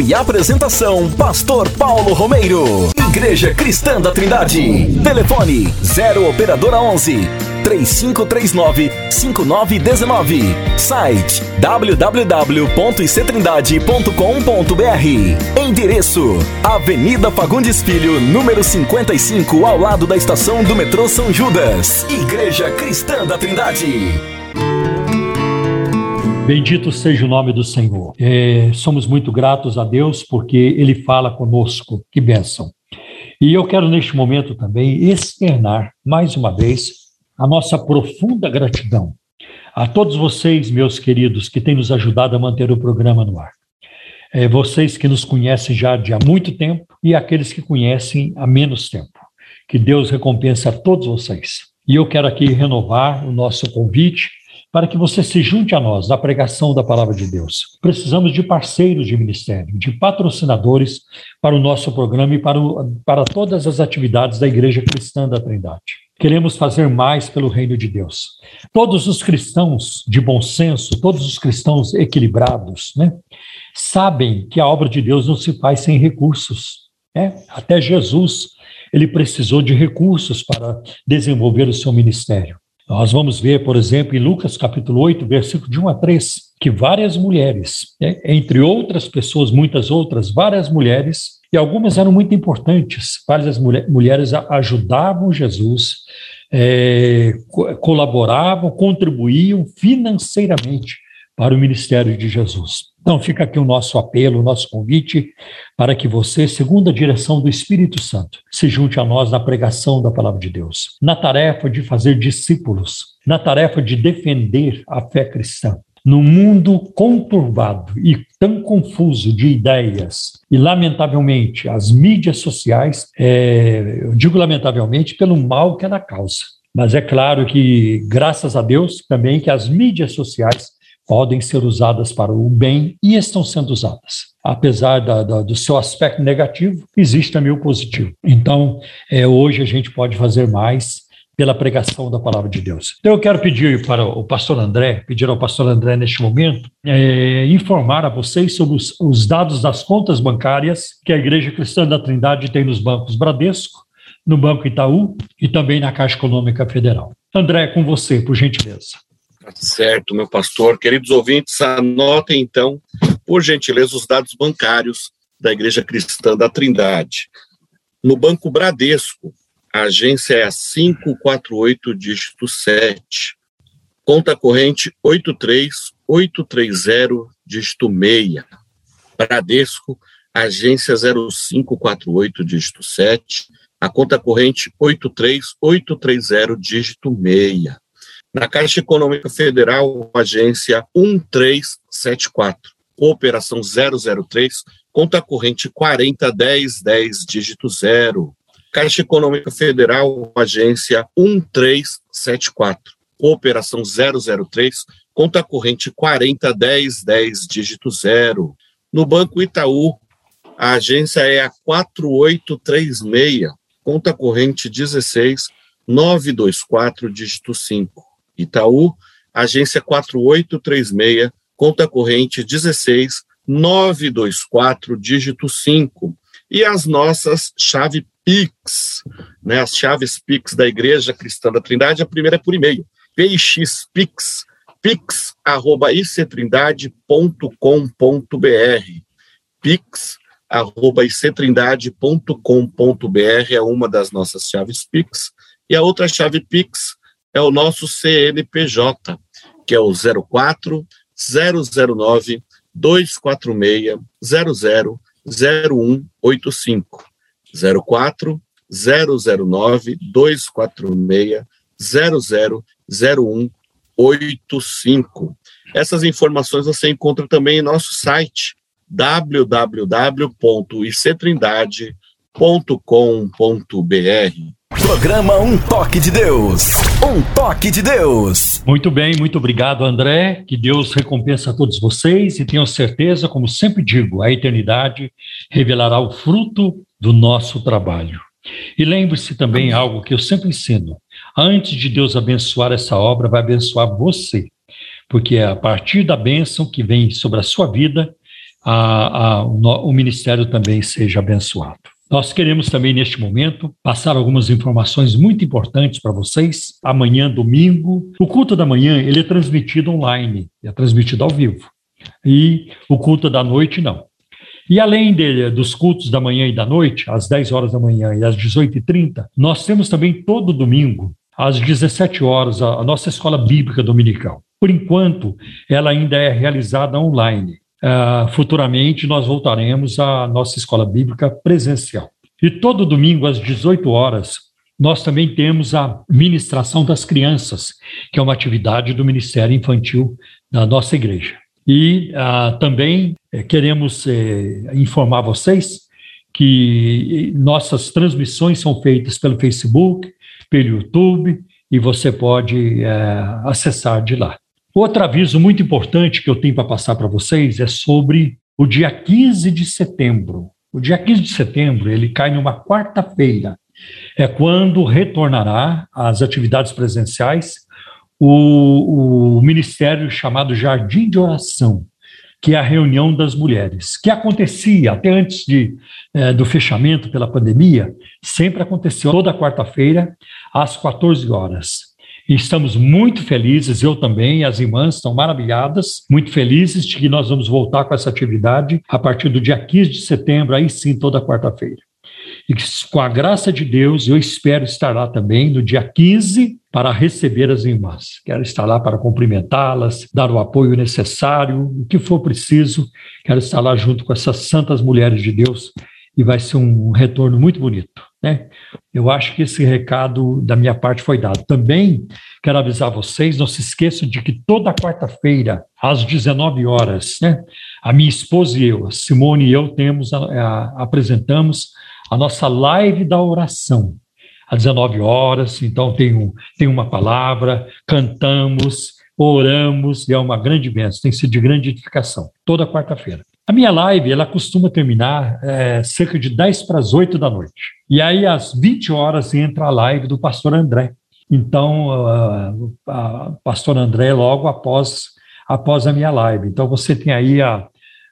E apresentação: Pastor Paulo Romeiro. Igreja Cristã da Trindade. Telefone 0 Operadora 11 3539 5919. Site www.ictrindade.com.br. Endereço: Avenida Fagundes Filho, número 55, ao lado da estação do metrô São Judas. Igreja Cristã da Trindade. Bendito seja o nome do Senhor. É, somos muito gratos a Deus porque Ele fala conosco. Que bênção. E eu quero, neste momento, também externar, mais uma vez, a nossa profunda gratidão a todos vocês, meus queridos, que têm nos ajudado a manter o programa no ar. É, vocês que nos conhecem já de há muito tempo e aqueles que conhecem há menos tempo. Que Deus recompense a todos vocês. E eu quero aqui renovar o nosso convite para que você se junte a nós na pregação da palavra de Deus. Precisamos de parceiros de ministério, de patrocinadores para o nosso programa e para, o, para todas as atividades da Igreja Cristã da Trindade. Queremos fazer mais pelo reino de Deus. Todos os cristãos de bom senso, todos os cristãos equilibrados, né, sabem que a obra de Deus não se faz sem recursos. Né? Até Jesus, ele precisou de recursos para desenvolver o seu ministério. Nós vamos ver, por exemplo, em Lucas capítulo 8, versículo de 1 a 3, que várias mulheres, né, entre outras pessoas, muitas outras, várias mulheres, e algumas eram muito importantes. Várias mulheres ajudavam Jesus, é, colaboravam, contribuíam financeiramente para o ministério de Jesus. Então fica aqui o nosso apelo, o nosso convite para que você, segundo a direção do Espírito Santo, se junte a nós na pregação da palavra de Deus, na tarefa de fazer discípulos, na tarefa de defender a fé cristã, no mundo conturbado e tão confuso de ideias, e lamentavelmente as mídias sociais, é, eu digo lamentavelmente pelo mal que ela causa. Mas é claro que, graças a Deus, também que as mídias sociais podem ser usadas para o bem e estão sendo usadas. Apesar da, da, do seu aspecto negativo, existe também o positivo. Então, é, hoje a gente pode fazer mais pela pregação da palavra de Deus. Então eu quero pedir para o pastor André, pedir ao pastor André neste momento, é, informar a vocês sobre os, os dados das contas bancárias que a Igreja Cristã da Trindade tem nos bancos Bradesco, no Banco Itaú e também na Caixa Econômica Federal. André, com você, por gentileza. Certo, meu pastor. Queridos ouvintes, anotem então, por gentileza, os dados bancários da Igreja Cristã da Trindade. No Banco Bradesco, a agência é a 548, dígito 7. Conta corrente 83830, dígito 6. Bradesco, agência 0548, dígito 7. A conta corrente 83830, dígito 6. Na Caixa Econômica Federal, agência 1374, operação 003, conta corrente 401010, dígito 0. Caixa Econômica Federal, agência 1374, operação 003, conta corrente 401010, dígito 0. No Banco Itaú, a agência é a 4836, conta corrente 16 924, dígito 5. Itaú, agência 4836, conta corrente 16 924, dígito 5. E as nossas chave Pix, né, as chaves Pix da Igreja Cristã da Trindade, a primeira é por e-mail, pxpix, pix.ictrindade.com.br, pix.ictrindade.com.br é uma das nossas chaves Pix, e a outra chave Pix é o nosso CNPJ, que é o 04 009 246 000185. 04 009 246 000185. Essas informações você encontra também em nosso site www.ictrindade.com.br. Programa Um Toque de Deus. Um Toque de Deus. Muito bem, muito obrigado, André. Que Deus recompensa a todos vocês e tenham certeza, como sempre digo, a eternidade revelará o fruto do nosso trabalho. E lembre-se também algo que eu sempre ensino: antes de Deus abençoar essa obra, vai abençoar você, porque é a partir da bênção que vem sobre a sua vida, a, a, o, o ministério também seja abençoado. Nós queremos também, neste momento, passar algumas informações muito importantes para vocês. Amanhã, domingo, o culto da manhã ele é transmitido online, é transmitido ao vivo. E o culto da noite, não. E além de, dos cultos da manhã e da noite, às 10 horas da manhã e às 18h30, nós temos também todo domingo, às 17 horas, a, a nossa escola bíblica dominical. Por enquanto, ela ainda é realizada online. Uh, futuramente, nós voltaremos à nossa escola bíblica presencial. E todo domingo, às 18 horas, nós também temos a ministração das crianças, que é uma atividade do Ministério Infantil da nossa igreja. E ah, também eh, queremos eh, informar vocês que nossas transmissões são feitas pelo Facebook, pelo YouTube, e você pode eh, acessar de lá. Outro aviso muito importante que eu tenho para passar para vocês é sobre o dia 15 de setembro. O dia 15 de setembro, ele cai numa quarta-feira. É quando retornará às atividades presenciais o, o ministério chamado Jardim de Oração, que é a reunião das mulheres, que acontecia até antes de, é, do fechamento pela pandemia, sempre aconteceu toda quarta-feira, às 14 horas. Estamos muito felizes, eu também, as irmãs estão maravilhadas, muito felizes de que nós vamos voltar com essa atividade a partir do dia 15 de setembro, aí sim, toda quarta-feira. E com a graça de Deus, eu espero estar lá também no dia 15 para receber as irmãs. Quero estar lá para cumprimentá-las, dar o apoio necessário, o que for preciso. Quero estar lá junto com essas santas mulheres de Deus e vai ser um retorno muito bonito. Né? Eu acho que esse recado da minha parte foi dado. Também quero avisar vocês, não se esqueçam de que toda quarta-feira, às 19 horas, né, a minha esposa e eu, a Simone e eu, temos, a, a, apresentamos a nossa live da oração, às 19 horas. Então, tem, um, tem uma palavra, cantamos, oramos, e é uma grande bênção, tem sido de grande edificação, toda quarta-feira. A minha live, ela costuma terminar é, cerca de 10 para as 8 da noite. E aí, às 20 horas, entra a live do pastor André. Então, a pastor André, logo após, após a minha live. Então, você tem aí a,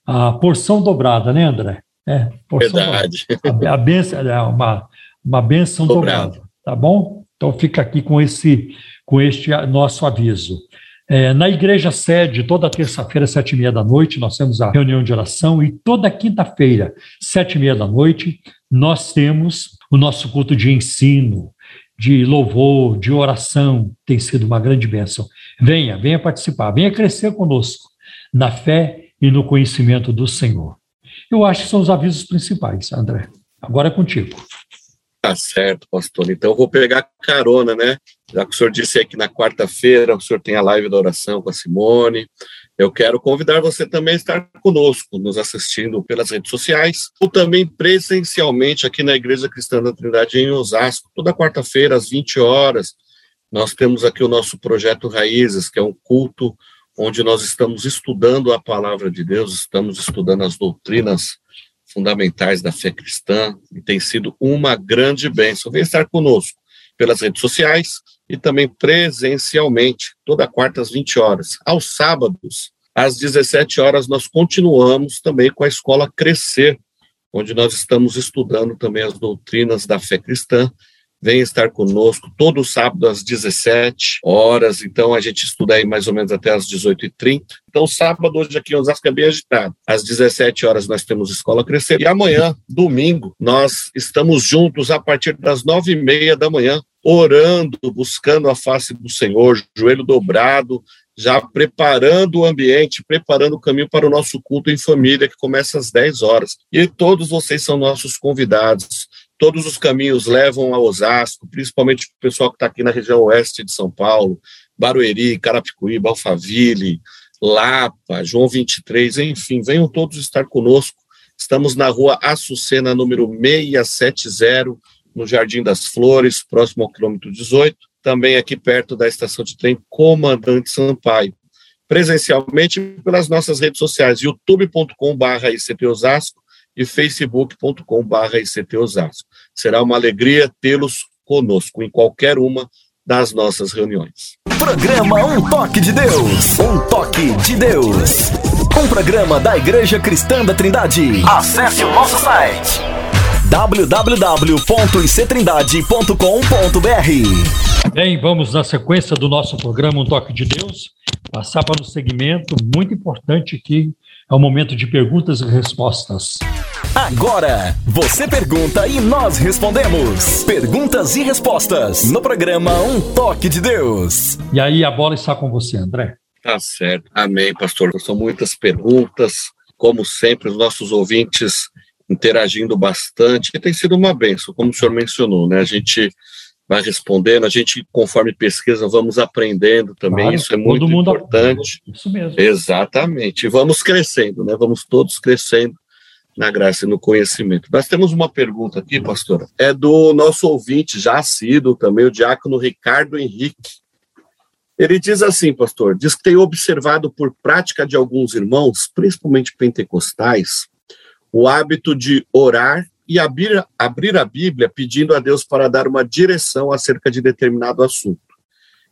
a porção dobrada, né, André? É, Verdade. A, a benção, é uma, uma benção dobrada. dobrada, tá bom? Então fica aqui com esse com este nosso aviso. É, na igreja sede, toda terça-feira, sete e meia da noite, nós temos a reunião de oração e toda quinta-feira, sete e meia da noite, nós temos o nosso culto de ensino, de louvor, de oração, tem sido uma grande bênção. Venha, venha participar, venha crescer conosco na fé e no conhecimento do Senhor. Eu acho que são os avisos principais, André. Agora é contigo. Tá certo, pastor. Então eu vou pegar carona, né? Já que o senhor disse aí que na quarta-feira o senhor tem a live da oração com a Simone. Eu quero convidar você também a estar conosco, nos assistindo pelas redes sociais, ou também presencialmente aqui na Igreja Cristã da Trindade em Osasco, toda quarta-feira às 20 horas. Nós temos aqui o nosso projeto Raízes, que é um culto onde nós estamos estudando a palavra de Deus, estamos estudando as doutrinas fundamentais da fé cristã e tem sido uma grande bênção. Venha estar conosco pelas redes sociais e também presencialmente, toda quarta às 20 horas. Aos sábados, às 17 horas, nós continuamos também com a Escola Crescer, onde nós estamos estudando também as doutrinas da fé cristã Vem estar conosco todo sábado às 17 horas. Então, a gente estuda aí mais ou menos até às 18h30. Então, sábado, hoje aqui em Osasco é bem agitado. Às 17 horas nós temos Escola Crescer. E amanhã, domingo, nós estamos juntos a partir das 9h30 da manhã, orando, buscando a face do Senhor, joelho dobrado, já preparando o ambiente, preparando o caminho para o nosso culto em família, que começa às 10 horas. E todos vocês são nossos convidados todos os caminhos levam a Osasco, principalmente o pessoal que está aqui na região oeste de São Paulo, Barueri, Carapicuíba, Alphaville, Lapa, João 23, enfim, venham todos estar conosco. Estamos na rua Açucena, número 670, no Jardim das Flores, próximo ao quilômetro 18, também aqui perto da estação de trem Comandante Sampaio. Presencialmente pelas nossas redes sociais, youtube.com.br ICT Osasco e facebook.com.br. Será uma alegria tê-los conosco em qualquer uma das nossas reuniões. Programa Um Toque de Deus. Um Toque de Deus. Um programa da Igreja Cristã da Trindade. Acesse o nosso site www.ictrindade.com.br. Bem, vamos na sequência do nosso programa Um Toque de Deus, passar para um segmento muito importante que é o momento de perguntas e respostas. Agora, você pergunta e nós respondemos. Perguntas e respostas no programa Um Toque de Deus. E aí, a bola está com você, André. Tá certo. Amém, pastor. São muitas perguntas. Como sempre, os nossos ouvintes interagindo bastante, e tem sido uma benção, como o senhor mencionou, né? A gente vai respondendo, a gente, conforme pesquisa, vamos aprendendo também, claro, isso é muito importante. Aprende. Isso mesmo. Exatamente. E vamos crescendo, né? Vamos todos crescendo na graça e no conhecimento. Nós temos uma pergunta aqui, pastora, é do nosso ouvinte, já sido também, o diácono Ricardo Henrique. Ele diz assim, pastor, diz que tem observado por prática de alguns irmãos, principalmente pentecostais, o hábito de orar e abrir, abrir a Bíblia pedindo a Deus para dar uma direção acerca de determinado assunto.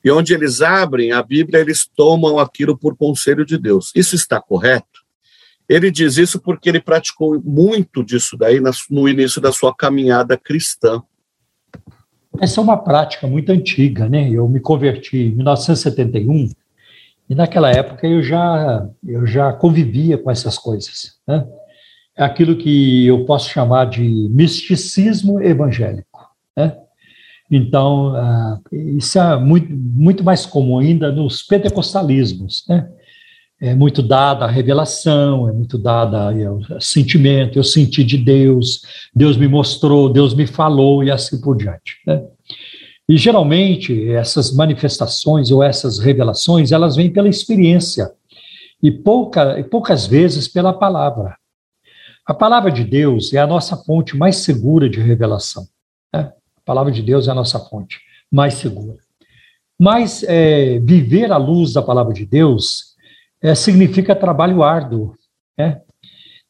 E onde eles abrem a Bíblia, eles tomam aquilo por conselho de Deus. Isso está correto? Ele diz isso porque ele praticou muito disso daí no início da sua caminhada cristã. Essa é uma prática muito antiga, né? Eu me converti em 1971 e naquela época eu já eu já convivia com essas coisas, né? É aquilo que eu posso chamar de misticismo evangélico. Né? Então, uh, isso é muito, muito mais comum ainda nos pentecostalismos. Né? É muito dada a revelação, é muito dada ao sentimento, eu senti de Deus, Deus me mostrou, Deus me falou e assim por diante. Né? E geralmente essas manifestações ou essas revelações, elas vêm pela experiência e pouca, poucas vezes pela palavra. A palavra de Deus é a nossa fonte mais segura de revelação. Né? A palavra de Deus é a nossa fonte mais segura. Mas é, viver à luz da palavra de Deus é, significa trabalho árduo. Né?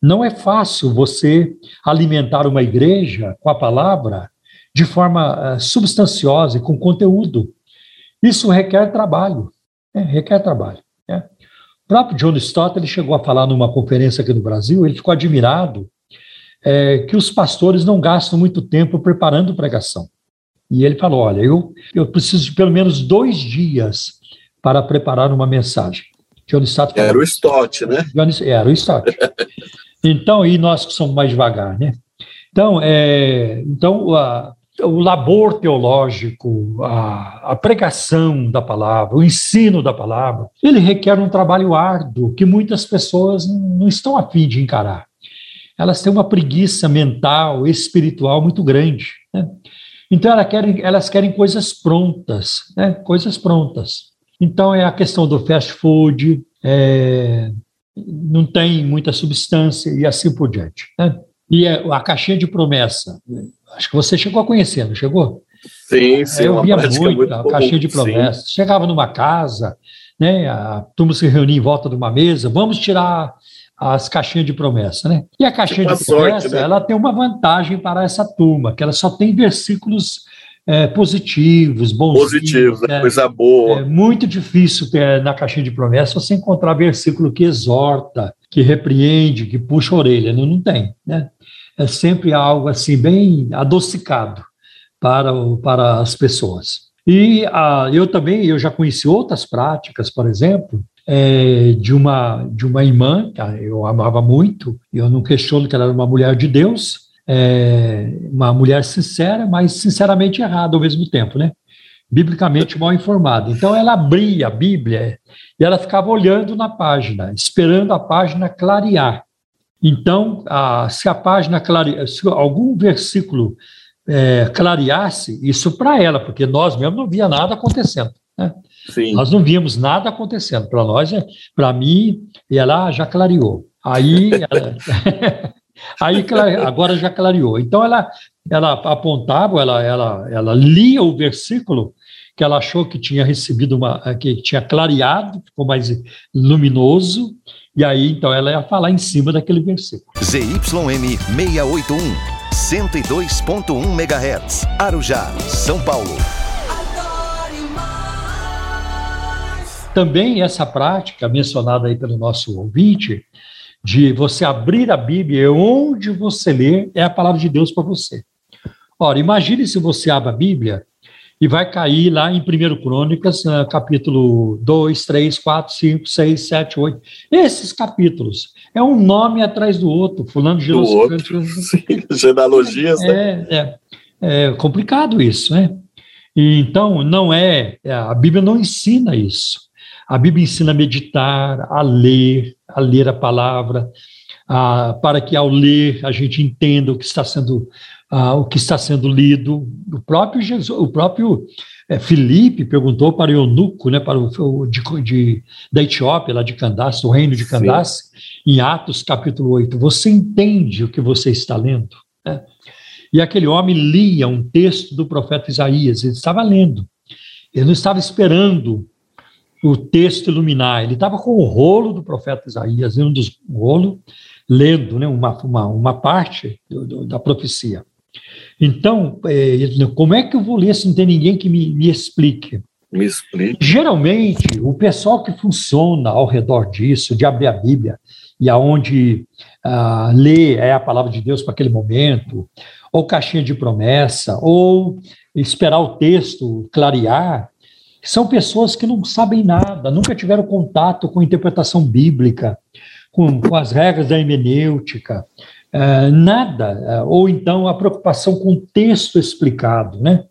Não é fácil você alimentar uma igreja com a palavra de forma uh, substanciosa e com conteúdo. Isso requer trabalho, né? requer trabalho. Né? O próprio John Stott ele chegou a falar numa conferência aqui no Brasil, ele ficou admirado é, que os pastores não gastam muito tempo preparando pregação. E ele falou: Olha, eu, eu preciso de pelo menos dois dias para preparar uma mensagem. John Stott falou, Era o Stott, né? Era o Stott. então, e nós que somos mais devagar, né? Então, é, então a, o labor teológico, a, a, pregação da palavra, o ensino da palavra, ele requer um trabalho árduo que muitas pessoas não estão afim de encarar. Elas têm uma preguiça mental, espiritual muito grande. Né? Então elas querem, elas querem coisas prontas, né? coisas prontas. Então é a questão do fast food, é, não tem muita substância e assim por diante. Né? E é a caixinha de promessa, Acho que você chegou a conhecer, não chegou? Sim, sim. Eu via muito, muito a caixinha de promessas. Chegava numa casa, né, a turma se reunia em volta de uma mesa, vamos tirar as caixinhas de promessa, né? E a caixinha tipo de promessa, sorte, né? ela tem uma vantagem para essa turma, que ela só tem versículos é, positivos, bons. Positivos, né? coisa boa. É muito difícil ter, na caixinha de promessa você encontrar versículo que exorta, que repreende, que puxa a orelha. Não, não tem, né? É sempre algo assim, bem adocicado para, para as pessoas. E ah, eu também, eu já conheci outras práticas, por exemplo, é, de, uma, de uma irmã, que eu amava muito, eu não questiono que ela era uma mulher de Deus, é, uma mulher sincera, mas sinceramente errada ao mesmo tempo, né? Biblicamente mal informada. Então ela abria a Bíblia e ela ficava olhando na página, esperando a página clarear. Então, a, se a página clarear, se algum versículo é, clareasse, isso para ela, porque nós mesmo não via nada acontecendo. Né? Sim. Nós não víamos nada acontecendo. Para nós, é, para mim, ela já clareou. Aí, ela, aí agora já clareou. Então ela, ela apontava, ela, ela, ela lia o versículo que ela achou que tinha recebido uma, que tinha clareado, ficou mais luminoso, e aí então ela ia falar em cima daquele versículo. ZYM 681, 102.1 MHz, Arujá, São Paulo. Também essa prática mencionada aí pelo nosso ouvinte, de você abrir a Bíblia e onde você lê é a palavra de Deus para você. Ora, imagine se você abre a Bíblia e vai cair lá em 1 Crônicas, ah, capítulo 2, 3, 4, 5, 6, 7, 8. Esses capítulos. É um nome atrás do outro, fulano de outro, sim, genealogias, né? É, é, é complicado isso, né? E, então, não é, é, a Bíblia não ensina isso. A Bíblia ensina a meditar, a ler, a ler a palavra, a, para que ao ler a gente entenda o que está sendo, a, o que está sendo lido. O próprio Jesus, o próprio é, Filipe perguntou para o eunuco, né, para o, o de, de, da Etiópia, lá de Candace, do reino de Candace, em Atos capítulo 8, você entende o que você está lendo? É. E aquele homem lia um texto do profeta Isaías, ele estava lendo, ele não estava esperando o texto iluminar. Ele estava com o rolo do profeta Isaías, um dos rolo, lendo né, uma, uma, uma parte do, do, da profecia. Então, é, como é que eu vou ler se não tem ninguém que me, me explique? Me explique. Geralmente, o pessoal que funciona ao redor disso, de abrir a Bíblia, e aonde ah, ler é a palavra de Deus para aquele momento, ou caixinha de promessa, ou esperar o texto clarear, são pessoas que não sabem nada, nunca tiveram contato com interpretação bíblica, com, com as regras da hermenêutica, é, nada, é, ou então a preocupação com o texto explicado, né?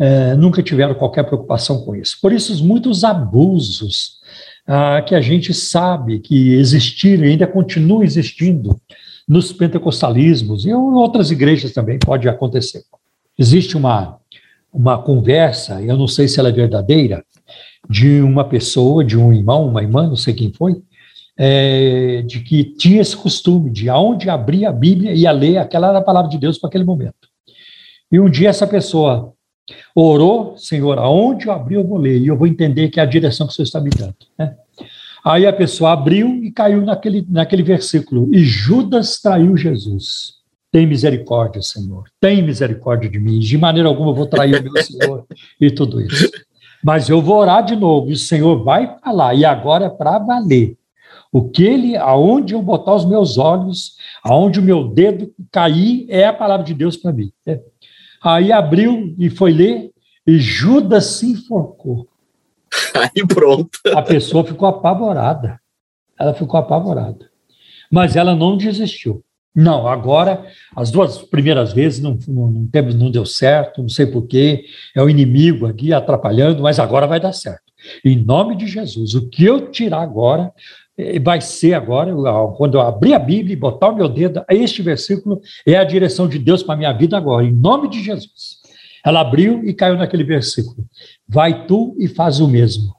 É, nunca tiveram qualquer preocupação com isso. Por isso, muitos abusos ah, que a gente sabe que existiram e ainda continuam existindo nos pentecostalismos e em outras igrejas também pode acontecer. Existe uma uma conversa, eu não sei se ela é verdadeira, de uma pessoa, de um irmão, uma irmã, não sei quem foi, é, de que tinha esse costume de aonde abria a Bíblia e ia ler, aquela era a palavra de Deus para aquele momento. E um dia essa pessoa orou, Senhor, aonde eu abri eu vou ler, e eu vou entender que é a direção que o Senhor está me dando. Né? Aí a pessoa abriu e caiu naquele, naquele versículo, e Judas traiu Jesus. Tem misericórdia, Senhor. Tem misericórdia de mim. De maneira alguma eu vou trair o meu Senhor e tudo isso. Mas eu vou orar de novo e o Senhor vai falar. E agora é para valer. O que ele, aonde eu botar os meus olhos, aonde o meu dedo cair, é a palavra de Deus para mim. É. Aí abriu e foi ler, e Judas se enforcou. Aí pronto. A pessoa ficou apavorada. Ela ficou apavorada. Mas ela não desistiu. Não, agora, as duas primeiras vezes não, não, não deu certo, não sei porquê, é o inimigo aqui atrapalhando, mas agora vai dar certo. Em nome de Jesus, o que eu tirar agora vai ser agora, quando eu abrir a Bíblia e botar o meu dedo, este versículo é a direção de Deus para a minha vida agora, em nome de Jesus. Ela abriu e caiu naquele versículo. Vai tu e faz o mesmo.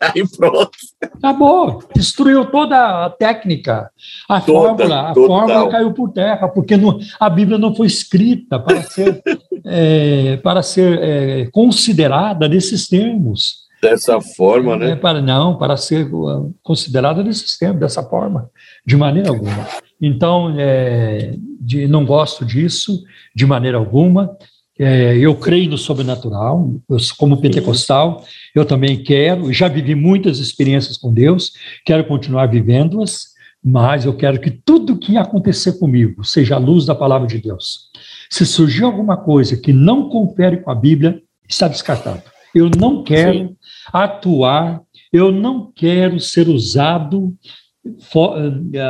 Aí pronto. Acabou. Destruiu toda a técnica, a toda, fórmula. A total. fórmula caiu por terra, porque não, a Bíblia não foi escrita para ser, é, para ser é, considerada nesses termos. Dessa forma, né? É para, não, para ser uh, considerada desse sistema, dessa forma, de maneira alguma. Então, é, de, não gosto disso, de maneira alguma. É, eu creio no sobrenatural, eu, como pentecostal, eu também quero, já vivi muitas experiências com Deus, quero continuar vivendo-as, mas eu quero que tudo que acontecer comigo seja a luz da palavra de Deus. Se surgir alguma coisa que não confere com a Bíblia, está descartado. Eu não quero Sim. Atuar, eu não quero ser usado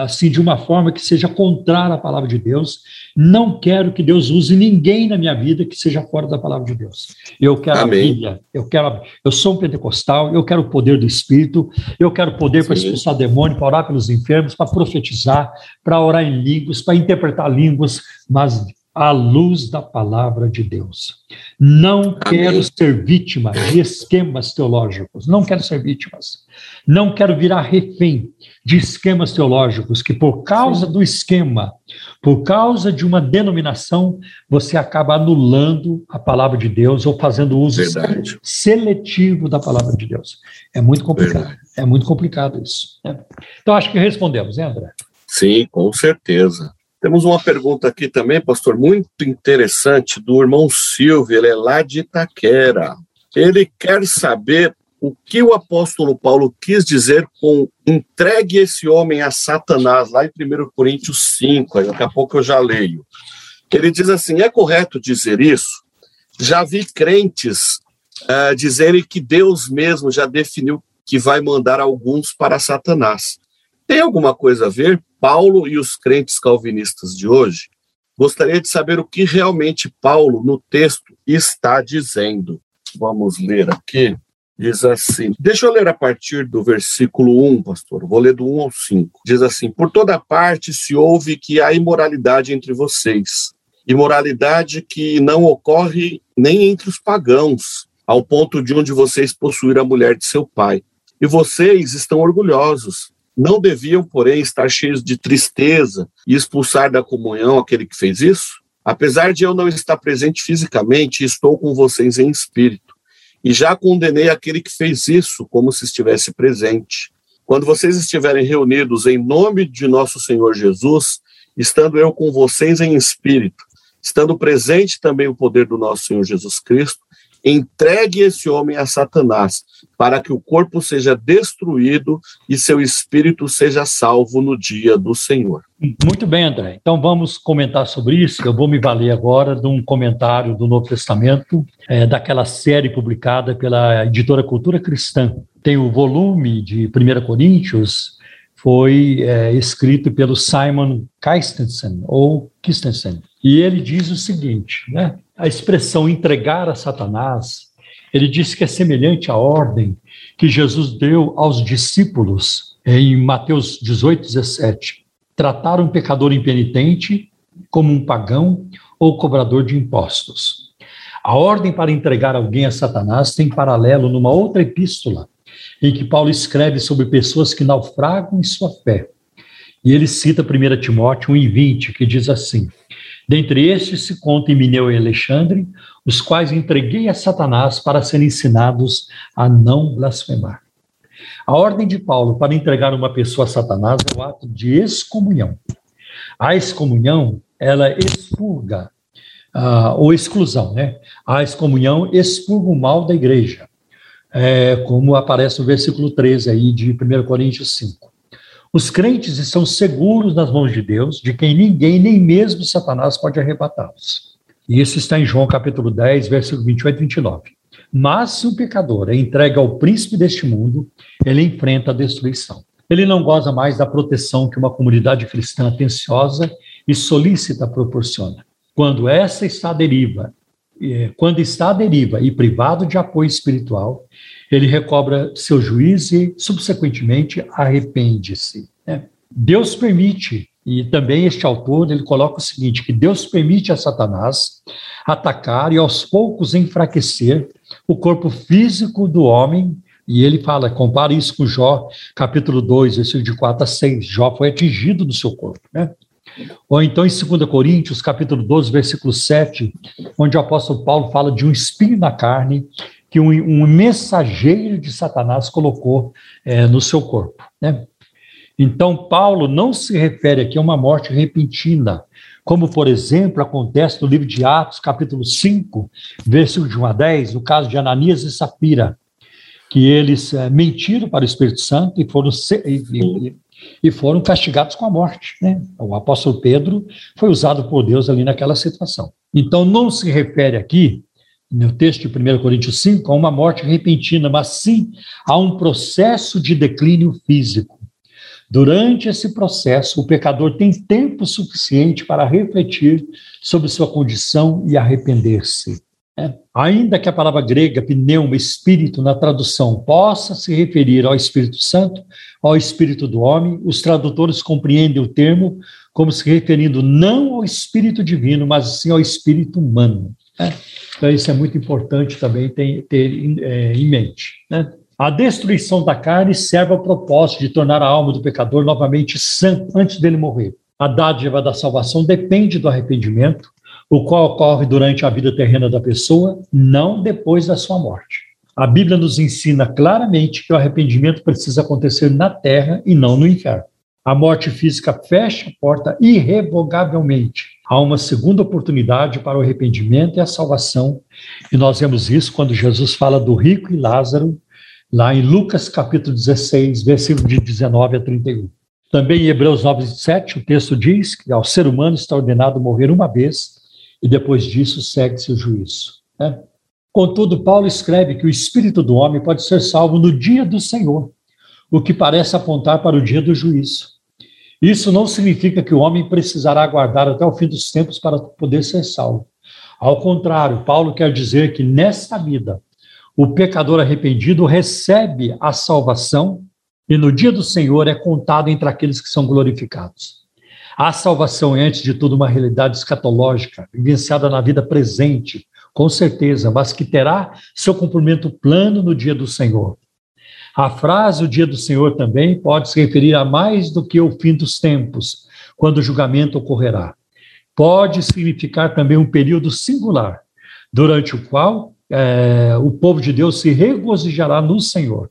assim de uma forma que seja contrária à palavra de Deus. Não quero que Deus use ninguém na minha vida que seja fora da palavra de Deus. Eu quero Amém. a Bíblia, eu quero, eu sou um pentecostal, eu quero o poder do Espírito, eu quero poder para expulsar demônio, para orar pelos enfermos, para profetizar, para orar em línguas, para interpretar línguas, mas à luz da palavra de Deus. Não Amém. quero ser vítima de esquemas teológicos, não quero ser vítimas. Não quero virar refém de esquemas teológicos que, por causa Sim. do esquema, por causa de uma denominação, você acaba anulando a palavra de Deus ou fazendo uso Verdade. seletivo da palavra de Deus. É muito complicado. Verdade. É muito complicado isso. Né? Então, acho que respondemos, né, André? Sim, com certeza. Temos uma pergunta aqui também, pastor, muito interessante, do irmão Silvio, ele é lá de Itaquera. Ele quer saber o que o apóstolo Paulo quis dizer com entregue esse homem a Satanás, lá em 1 Coríntios 5, daqui a pouco eu já leio. Ele diz assim: é correto dizer isso? Já vi crentes uh, dizerem que Deus mesmo já definiu que vai mandar alguns para Satanás. Tem alguma coisa a ver? Paulo e os crentes calvinistas de hoje? Gostaria de saber o que realmente Paulo, no texto, está dizendo. Vamos ler aqui. Diz assim, deixa eu ler a partir do versículo 1, pastor, vou ler do 1 ao 5. Diz assim: Por toda parte se ouve que há imoralidade entre vocês, imoralidade que não ocorre nem entre os pagãos, ao ponto de um de vocês possuir a mulher de seu pai. E vocês estão orgulhosos. Não deviam, porém, estar cheios de tristeza e expulsar da comunhão aquele que fez isso? Apesar de eu não estar presente fisicamente, estou com vocês em espírito e já condenei aquele que fez isso como se estivesse presente. Quando vocês estiverem reunidos em nome de nosso Senhor Jesus, estando eu com vocês em espírito, estando presente também o poder do nosso Senhor Jesus Cristo, entregue esse homem a Satanás, para que o corpo seja destruído e seu espírito seja salvo no dia do Senhor. Muito bem, André. Então vamos comentar sobre isso. Eu vou me valer agora de um comentário do Novo Testamento, é, daquela série publicada pela editora Cultura Cristã. Tem o volume de 1 Coríntios, foi é, escrito pelo Simon Christensen, ou Christensen. E ele diz o seguinte, né? A expressão entregar a Satanás, ele diz que é semelhante à ordem que Jesus deu aos discípulos em Mateus 18, 17 tratar um pecador impenitente como um pagão ou cobrador de impostos. A ordem para entregar alguém a Satanás tem paralelo numa outra epístola, em que Paulo escreve sobre pessoas que naufragam em sua fé. E ele cita 1 Timóteo 1,20, que diz assim: Dentre estes se conta Emineu e Alexandre, os quais entreguei a Satanás para serem ensinados a não blasfemar. A ordem de Paulo para entregar uma pessoa a Satanás é o ato de excomunhão. A excomunhão, ela expurga, uh, ou exclusão, né? A excomunhão expurga o mal da igreja, é, como aparece no versículo 13 aí de 1 Coríntios 5. Os crentes estão seguros nas mãos de Deus, de quem ninguém, nem mesmo Satanás, pode arrebatá-los. E isso está em João capítulo 10, versículo 28 e 29. Mas se o pecador é entregue ao príncipe deste mundo, ele enfrenta a destruição. Ele não goza mais da proteção que uma comunidade cristã atenciosa e solícita proporciona. Quando essa está à deriva, quando está à deriva e privado de apoio espiritual, ele recobra seu juízo e, subsequentemente, arrepende-se. Né? Deus permite, e também este autor ele coloca o seguinte: que Deus permite a Satanás atacar e aos poucos enfraquecer o corpo físico do homem, e ele fala, compara isso com Jó, capítulo 2, versículo de 4 a 6. Jó foi atingido no seu corpo, né? Ou então em 2 Coríntios, capítulo 12, versículo 7, onde o apóstolo Paulo fala de um espinho na carne que um, um mensageiro de Satanás colocou é, no seu corpo. Né? Então, Paulo não se refere aqui a uma morte repentina, como, por exemplo, acontece no livro de Atos, capítulo 5, versículo de 1 a 10, no caso de Ananias e Sapira, que eles é, mentiram para o Espírito Santo e foram, e, e, foram castigados com a morte. Né? O apóstolo Pedro foi usado por Deus ali naquela situação. Então, não se refere aqui, no texto de 1 Coríntios 5, a uma morte repentina, mas sim a um processo de declínio físico. Durante esse processo, o pecador tem tempo suficiente para refletir sobre sua condição e arrepender-se. É. Ainda que a palavra grega pneuma, espírito, na tradução, possa se referir ao Espírito Santo, ao espírito do homem, os tradutores compreendem o termo como se referindo não ao espírito divino, mas sim ao espírito humano. Né? Então, isso é muito importante também ter, ter é, em mente. Né? A destruição da carne serve ao propósito de tornar a alma do pecador novamente sã antes dele morrer. A dádiva da salvação depende do arrependimento, o qual ocorre durante a vida terrena da pessoa, não depois da sua morte. A Bíblia nos ensina claramente que o arrependimento precisa acontecer na terra e não no inferno. A morte física fecha a porta irrevogavelmente. Há uma segunda oportunidade para o arrependimento e a salvação, e nós vemos isso quando Jesus fala do rico e Lázaro, lá em Lucas capítulo 16, versículo de 19 a 31. Também em Hebreus 9, 7, o texto diz que ao ser humano está ordenado morrer uma vez e depois disso segue-se o juízo. Né? Contudo, Paulo escreve que o espírito do homem pode ser salvo no dia do Senhor, o que parece apontar para o dia do juízo. Isso não significa que o homem precisará aguardar até o fim dos tempos para poder ser salvo. Ao contrário, Paulo quer dizer que nesta vida, o pecador arrependido recebe a salvação e no dia do Senhor é contado entre aqueles que são glorificados. A salvação é, antes de tudo, uma realidade escatológica, vivenciada na vida presente, com certeza, mas que terá seu cumprimento plano no dia do Senhor. A frase o dia do Senhor também pode se referir a mais do que o fim dos tempos, quando o julgamento ocorrerá. Pode significar também um período singular, durante o qual é, o povo de Deus se regozijará no Senhor.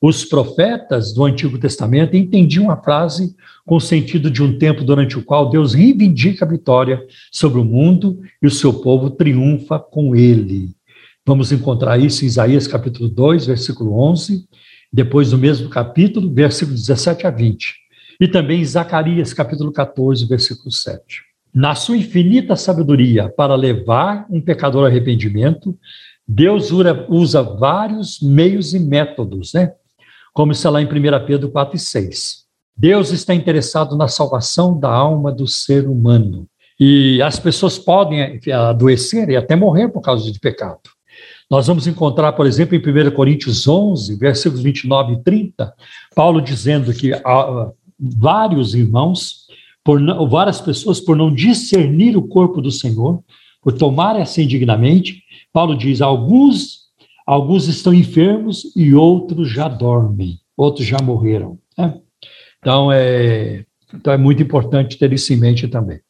Os profetas do Antigo Testamento entendiam a frase com o sentido de um tempo durante o qual Deus reivindica a vitória sobre o mundo e o seu povo triunfa com ele. Vamos encontrar isso em Isaías capítulo 2, versículo 11, depois no mesmo capítulo, versículo 17 a 20, e também em Zacarias capítulo 14, versículo 7. Na sua infinita sabedoria para levar um pecador ao arrependimento, Deus usa vários meios e métodos, né? como está lá em 1 Pedro 4 e 6. Deus está interessado na salvação da alma do ser humano. E as pessoas podem adoecer e até morrer por causa de pecado. Nós vamos encontrar, por exemplo, em 1 Coríntios 11, versículos 29 e 30, Paulo dizendo que ah, vários irmãos, por não, várias pessoas, por não discernir o corpo do Senhor, por tomar essa indignamente, Paulo diz: alguns Alguns estão enfermos e outros já dormem, outros já morreram. Né? Então, é, então é muito importante ter isso em mente também.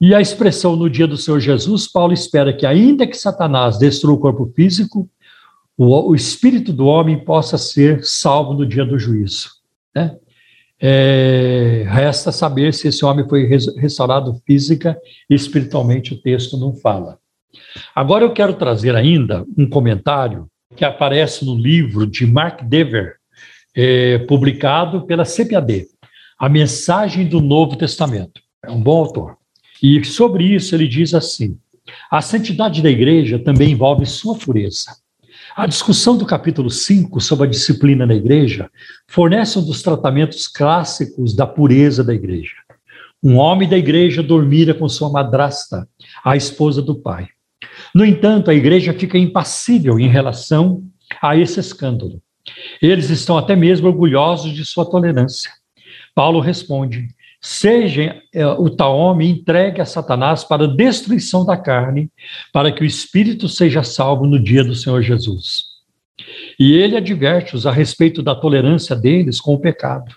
E a expressão no dia do Senhor Jesus, Paulo espera que, ainda que Satanás destrua o corpo físico, o, o espírito do homem possa ser salvo no dia do juízo. Né? É, resta saber se esse homem foi restaurado física e espiritualmente, o texto não fala. Agora eu quero trazer ainda um comentário que aparece no livro de Mark Dever, é, publicado pela CPAD, A Mensagem do Novo Testamento. É um bom autor. E sobre isso ele diz assim: a santidade da igreja também envolve sua pureza. A discussão do capítulo 5 sobre a disciplina na igreja fornece um dos tratamentos clássicos da pureza da igreja. Um homem da igreja dormira com sua madrasta, a esposa do pai. No entanto, a igreja fica impassível em relação a esse escândalo. Eles estão até mesmo orgulhosos de sua tolerância. Paulo responde: seja é, o tal homem entregue a Satanás para a destruição da carne, para que o espírito seja salvo no dia do Senhor Jesus. E ele adverte-os a respeito da tolerância deles com o pecado.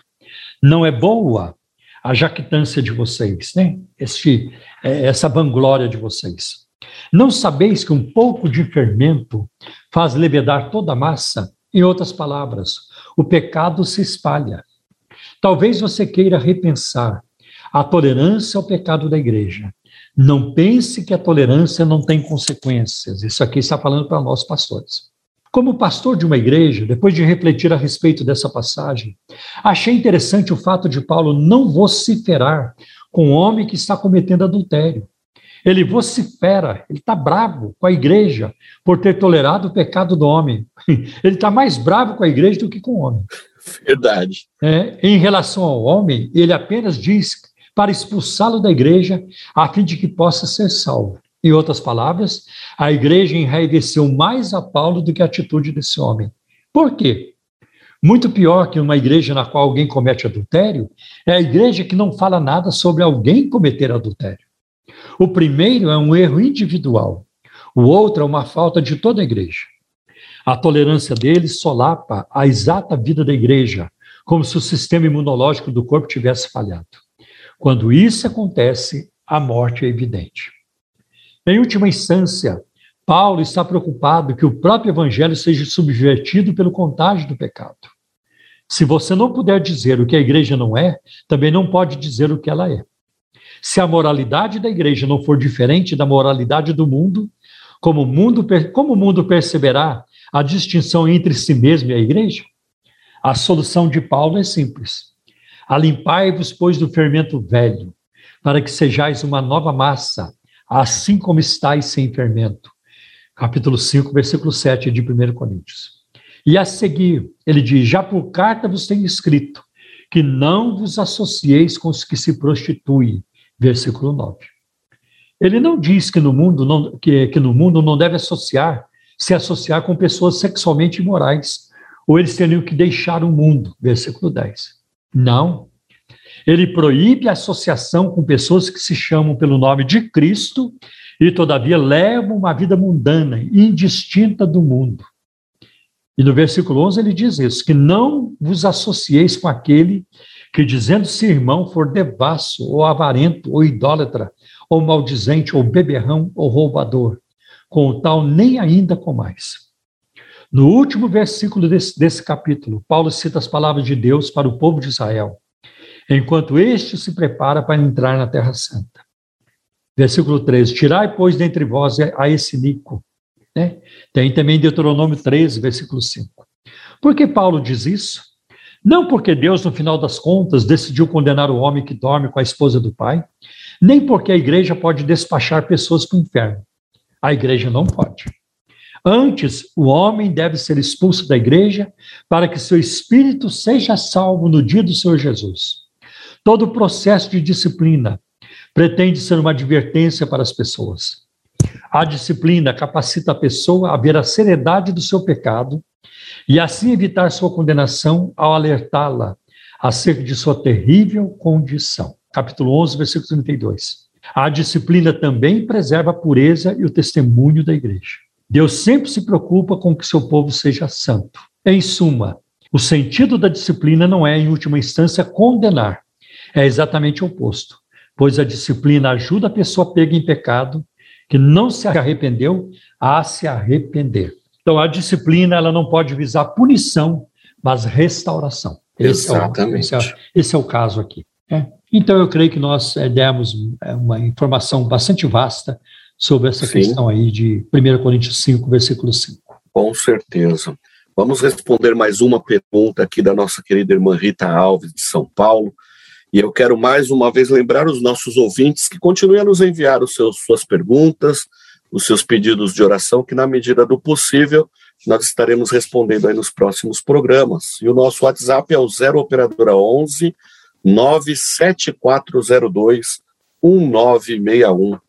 Não é boa a jactância de vocês, né? Este, é, essa vanglória de vocês. Não sabeis que um pouco de fermento faz levedar toda a massa? Em outras palavras, o pecado se espalha. Talvez você queira repensar a tolerância ao pecado da igreja. Não pense que a tolerância não tem consequências. Isso aqui está falando para nós pastores. Como pastor de uma igreja, depois de refletir a respeito dessa passagem, achei interessante o fato de Paulo não vociferar com o homem que está cometendo adultério. Ele vocifera, ele está bravo com a igreja por ter tolerado o pecado do homem. Ele está mais bravo com a igreja do que com o homem. Verdade. É, em relação ao homem, ele apenas diz para expulsá-lo da igreja, a fim de que possa ser salvo. Em outras palavras, a igreja enraiveceu mais a Paulo do que a atitude desse homem. Por quê? Muito pior que uma igreja na qual alguém comete adultério é a igreja que não fala nada sobre alguém cometer adultério. O primeiro é um erro individual, o outro é uma falta de toda a igreja. A tolerância deles solapa a exata vida da igreja, como se o sistema imunológico do corpo tivesse falhado. Quando isso acontece, a morte é evidente. Em última instância, Paulo está preocupado que o próprio evangelho seja subvertido pelo contágio do pecado. Se você não puder dizer o que a igreja não é, também não pode dizer o que ela é. Se a moralidade da igreja não for diferente da moralidade do mundo, como o mundo, como o mundo perceberá a distinção entre si mesmo e a igreja? A solução de Paulo é simples. Alimpai-vos, pois, do fermento velho, para que sejais uma nova massa, assim como estáis sem fermento. Capítulo 5, versículo 7 de 1 Coríntios. E a seguir, ele diz: Já por carta vos tenho escrito que não vos associeis com os que se prostituem. Versículo 9. Ele não diz que no mundo não, que, que no mundo não deve associar, se associar com pessoas sexualmente imorais, ou eles teriam que deixar o mundo. Versículo 10. Não. Ele proíbe a associação com pessoas que se chamam pelo nome de Cristo e, todavia, levam uma vida mundana, indistinta do mundo. E no versículo 11 ele diz isso: que não vos associeis com aquele que, dizendo-se irmão, for devasso, ou avarento, ou idólatra, ou maldizente, ou beberrão, ou roubador. Com o tal, nem ainda com mais. No último versículo desse, desse capítulo, Paulo cita as palavras de Deus para o povo de Israel enquanto este se prepara para entrar na Terra Santa. Versículo 13: Tirai, pois, dentre vós a esse Nico. Né? Tem também Deuteronômio 13, versículo 5. Por que Paulo diz isso? Não porque Deus, no final das contas, decidiu condenar o homem que dorme com a esposa do pai, nem porque a igreja pode despachar pessoas para o inferno. A igreja não pode. Antes, o homem deve ser expulso da igreja para que seu espírito seja salvo no dia do Senhor Jesus. Todo o processo de disciplina pretende ser uma advertência para as pessoas. A disciplina capacita a pessoa a ver a seriedade do seu pecado e assim evitar sua condenação ao alertá-la acerca de sua terrível condição. Capítulo 11, versículo 32. A disciplina também preserva a pureza e o testemunho da igreja. Deus sempre se preocupa com que seu povo seja santo. Em suma, o sentido da disciplina não é, em última instância, condenar, é exatamente o oposto, pois a disciplina ajuda a pessoa pega em pecado, que não se arrependeu, a se arrepender. Então, a disciplina ela não pode visar punição, mas restauração. Esse Exatamente. É o, esse, é, esse, é, o caso aqui. É. Então, eu creio que nós é, demos é, uma informação bastante vasta sobre essa Sim. questão aí de 1 Coríntios 5, versículo 5. Com certeza. Vamos responder mais uma pergunta aqui da nossa querida irmã Rita Alves, de São Paulo. E eu quero mais uma vez lembrar os nossos ouvintes que continuem a nos enviar os seus, suas perguntas, os seus pedidos de oração, que na medida do possível nós estaremos respondendo aí nos próximos programas. E o nosso WhatsApp é o 0 operadora 11 97402 1961.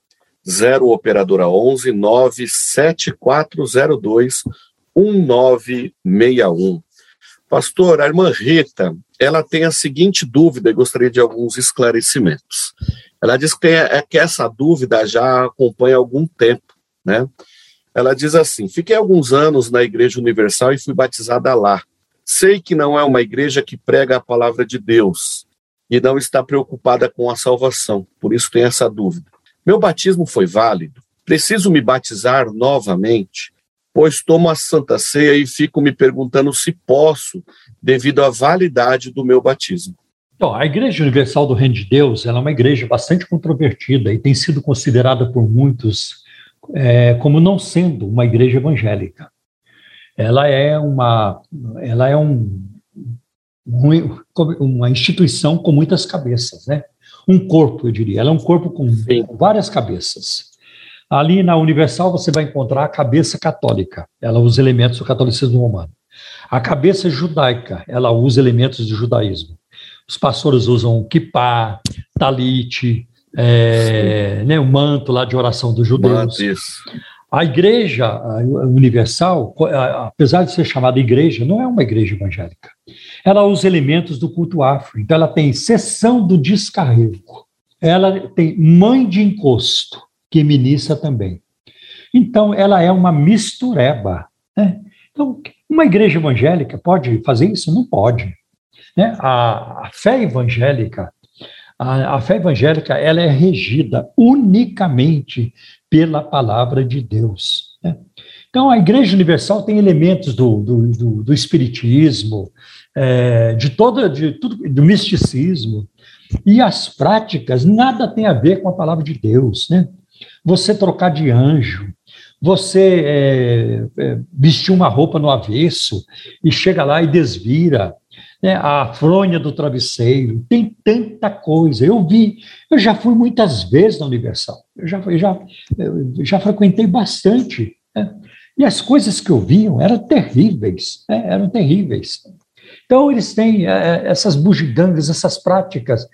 0 operadora 11 97402 1961. Pastor, a irmã Rita, ela tem a seguinte dúvida e gostaria de alguns esclarecimentos. Ela diz que, é, que essa dúvida já acompanha algum tempo, né? Ela diz assim: Fiquei alguns anos na Igreja Universal e fui batizada lá. Sei que não é uma igreja que prega a palavra de Deus e não está preocupada com a salvação, por isso tem essa dúvida. Meu batismo foi válido? Preciso me batizar novamente, pois tomo a Santa Ceia e fico me perguntando se posso, devido à validade do meu batismo. Então, a Igreja Universal do Reino de Deus é uma igreja bastante controvertida e tem sido considerada por muitos é, como não sendo uma igreja evangélica. Ela é uma, ela é um, uma instituição com muitas cabeças, né? Um corpo, eu diria. Ela é um corpo com, várias cabeças. Ali na Universal você vai encontrar a cabeça católica, ela usa elementos do catolicismo romano. A cabeça judaica, ela usa elementos do judaísmo. Os pastores usam kippah, talite, é, né, o manto lá de oração dos judeus. A igreja universal, apesar de ser chamada igreja, não é uma igreja evangélica. Ela usa elementos do culto afro. Então, ela tem sessão do descarrego. Ela tem mãe de encosto, que ministra também. Então, ela é uma mistureba. Né? Então, uma igreja evangélica pode fazer isso? Não pode. Né? A, a fé evangélica a, a, fé evangélica ela é regida unicamente pela palavra de Deus. Né? Então, a Igreja Universal tem elementos do, do, do, do espiritismo, é, de toda, de tudo, do misticismo, e as práticas nada tem a ver com a palavra de Deus. Né? Você trocar de anjo, você é, é, vestir uma roupa no avesso e chega lá e desvira, né, a fronha do travesseiro, tem tanta coisa. Eu vi, eu já fui muitas vezes na Universal, eu já, já, eu já frequentei bastante. Né, e as coisas que eu vi eram terríveis, né, eram terríveis. Então, eles têm é, essas bugigangas, essas práticas.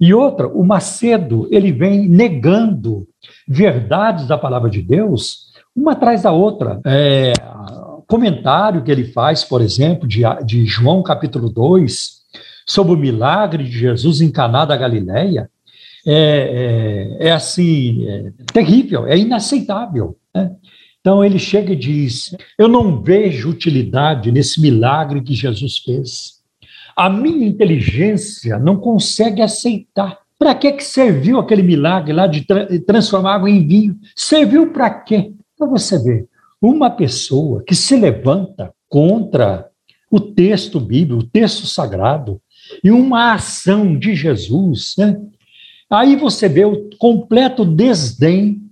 E outra, o Macedo, ele vem negando verdades da palavra de Deus, uma atrás da outra. É, comentário que ele faz, por exemplo, de, de João capítulo 2, sobre o milagre de Jesus em Caná da Galileia, é, é, é assim, é terrível, é inaceitável. Né? Então ele chega e diz: Eu não vejo utilidade nesse milagre que Jesus fez. A minha inteligência não consegue aceitar. Para que, que serviu aquele milagre lá de tra transformar água em vinho? Serviu para quê? Para você ver. Uma pessoa que se levanta contra o texto bíblico, o texto sagrado, e uma ação de Jesus, né? aí você vê o completo desdém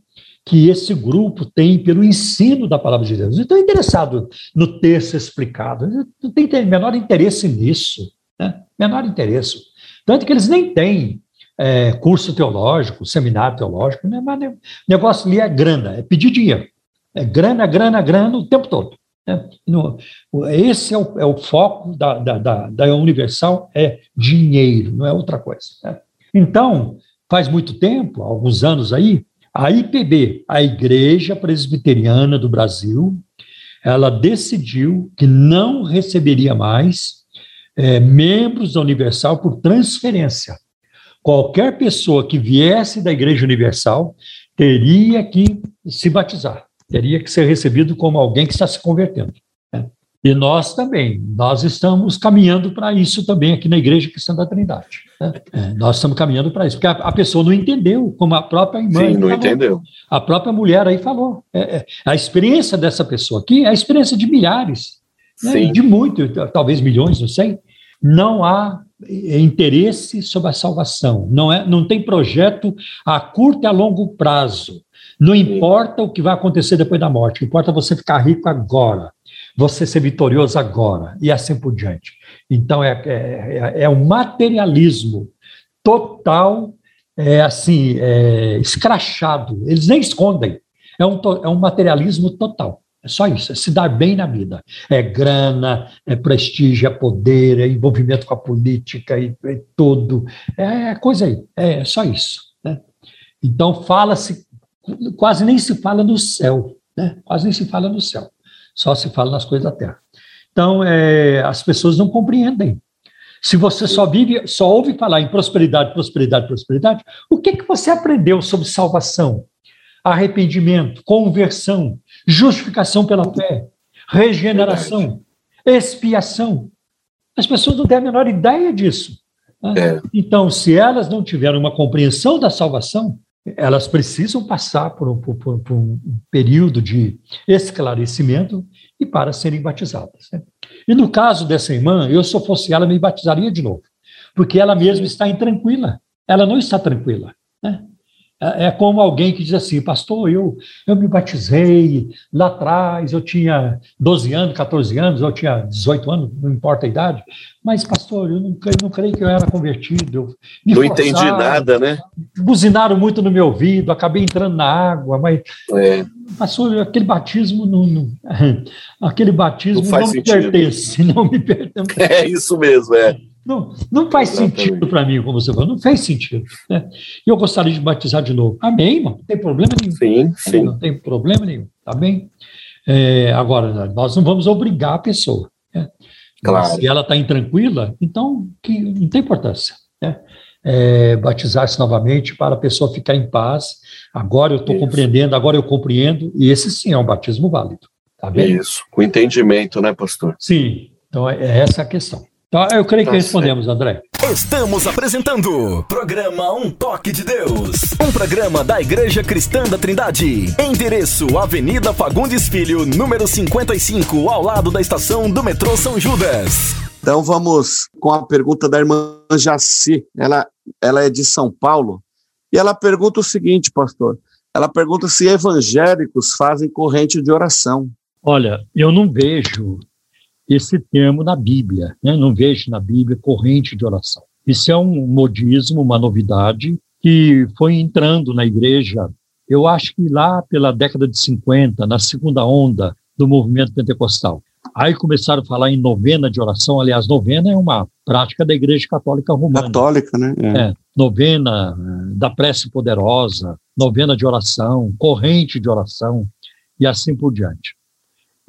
que esse grupo tem pelo ensino da palavra de Deus. Estou interessado no texto explicado, não tem menor interesse nisso, né? menor interesse. Tanto que eles nem têm é, curso teológico, seminário teológico, né? mas o negócio ali é grana, é pedir dinheiro. É grana, grana, grana o tempo todo. Né? Esse é o, é o foco da, da, da, da, Universal, é dinheiro, não é outra coisa. Né? Então, faz muito tempo, alguns anos aí, a IPB, a Igreja Presbiteriana do Brasil, ela decidiu que não receberia mais é, membros da Universal por transferência. Qualquer pessoa que viesse da Igreja Universal teria que se batizar teria que ser recebido como alguém que está se convertendo. Né? E nós também, nós estamos caminhando para isso também aqui na Igreja Cristã da Trindade. Né? É, nós estamos caminhando para isso, porque a, a, pessoa não entendeu, como a própria irmã. Sim, não falou, entendeu. A própria mulher aí falou. É, é, a experiência dessa pessoa aqui é a experiência de milhares, né? de muito, talvez milhões, não sei. Não há interesse sobre a salvação, não, é, não tem projeto a curto e a longo prazo não importa o que vai acontecer depois da morte, importa você ficar rico agora, você ser vitorioso agora, e assim por diante. Então, é, é, é um materialismo total, é assim, é, escrachado. Eles nem escondem. É um, é um materialismo total. É só isso, é se dar bem na vida. É grana, é prestígio, é poder, é envolvimento com a política e, é tudo. É, é coisa aí, é só isso. Né? Então, fala-se quase nem se fala no céu, né? quase nem se fala no céu, só se fala nas coisas da terra. Então, é, as pessoas não compreendem. Se você só vive, só ouve falar em prosperidade, prosperidade, prosperidade, o que, que você aprendeu sobre salvação, arrependimento, conversão, justificação pela fé, regeneração, expiação? As pessoas não têm a menor ideia disso. Né? É. Então, se elas não tiverem uma compreensão da salvação, elas precisam passar por, por, por, por um período de esclarecimento e para serem batizadas. Né? E no caso dessa irmã, eu, se eu fosse ela, me batizaria de novo, porque ela mesma está intranquila, ela não está tranquila. Né? É, é como alguém que diz assim, pastor, eu, eu me batizei lá atrás, eu tinha 12 anos, 14 anos, eu tinha 18 anos, não importa a idade, mas, pastor, eu não, eu não creio que eu era convertido. Eu não forçaram, entendi nada, né? Buzinaram muito no meu ouvido, acabei entrando na água, mas, é. pastor, aquele batismo não, não aquele batismo não, não me pertence, não me pertence. É isso mesmo, é. Não, não faz Exatamente. sentido para mim, como você falou, não fez sentido. Né? E eu gostaria de batizar de novo. Amém, irmão, não tem problema nenhum. Sim, sim. Não tem problema nenhum, tá bem? É, agora, nós não vamos obrigar a pessoa. Né? Claro. Se ela está intranquila, então que, não tem importância. Né? É, Batizar-se novamente para a pessoa ficar em paz. Agora eu estou compreendendo, agora eu compreendo, e esse sim é um batismo válido. Tá bem? Isso, com entendimento, né, pastor? Sim, então é, é essa a questão. Então, eu creio que tá respondemos, André. Estamos apresentando programa Um Toque de Deus, um programa da Igreja Cristã da Trindade. Endereço: Avenida Fagundes Filho, número 55, ao lado da estação do metrô São Judas. Então vamos com a pergunta da irmã Jaci. Ela, ela é de São Paulo e ela pergunta o seguinte, pastor. Ela pergunta se evangélicos fazem corrente de oração. Olha, eu não vejo esse termo na Bíblia. Né? Não vejo na Bíblia corrente de oração. Isso é um modismo, uma novidade que foi entrando na igreja, eu acho que lá pela década de 50, na segunda onda do movimento pentecostal. Aí começaram a falar em novena de oração. Aliás, novena é uma prática da Igreja Católica Romana. Católica, né? É. é novena eh, da prece poderosa, novena de oração, corrente de oração e assim por diante.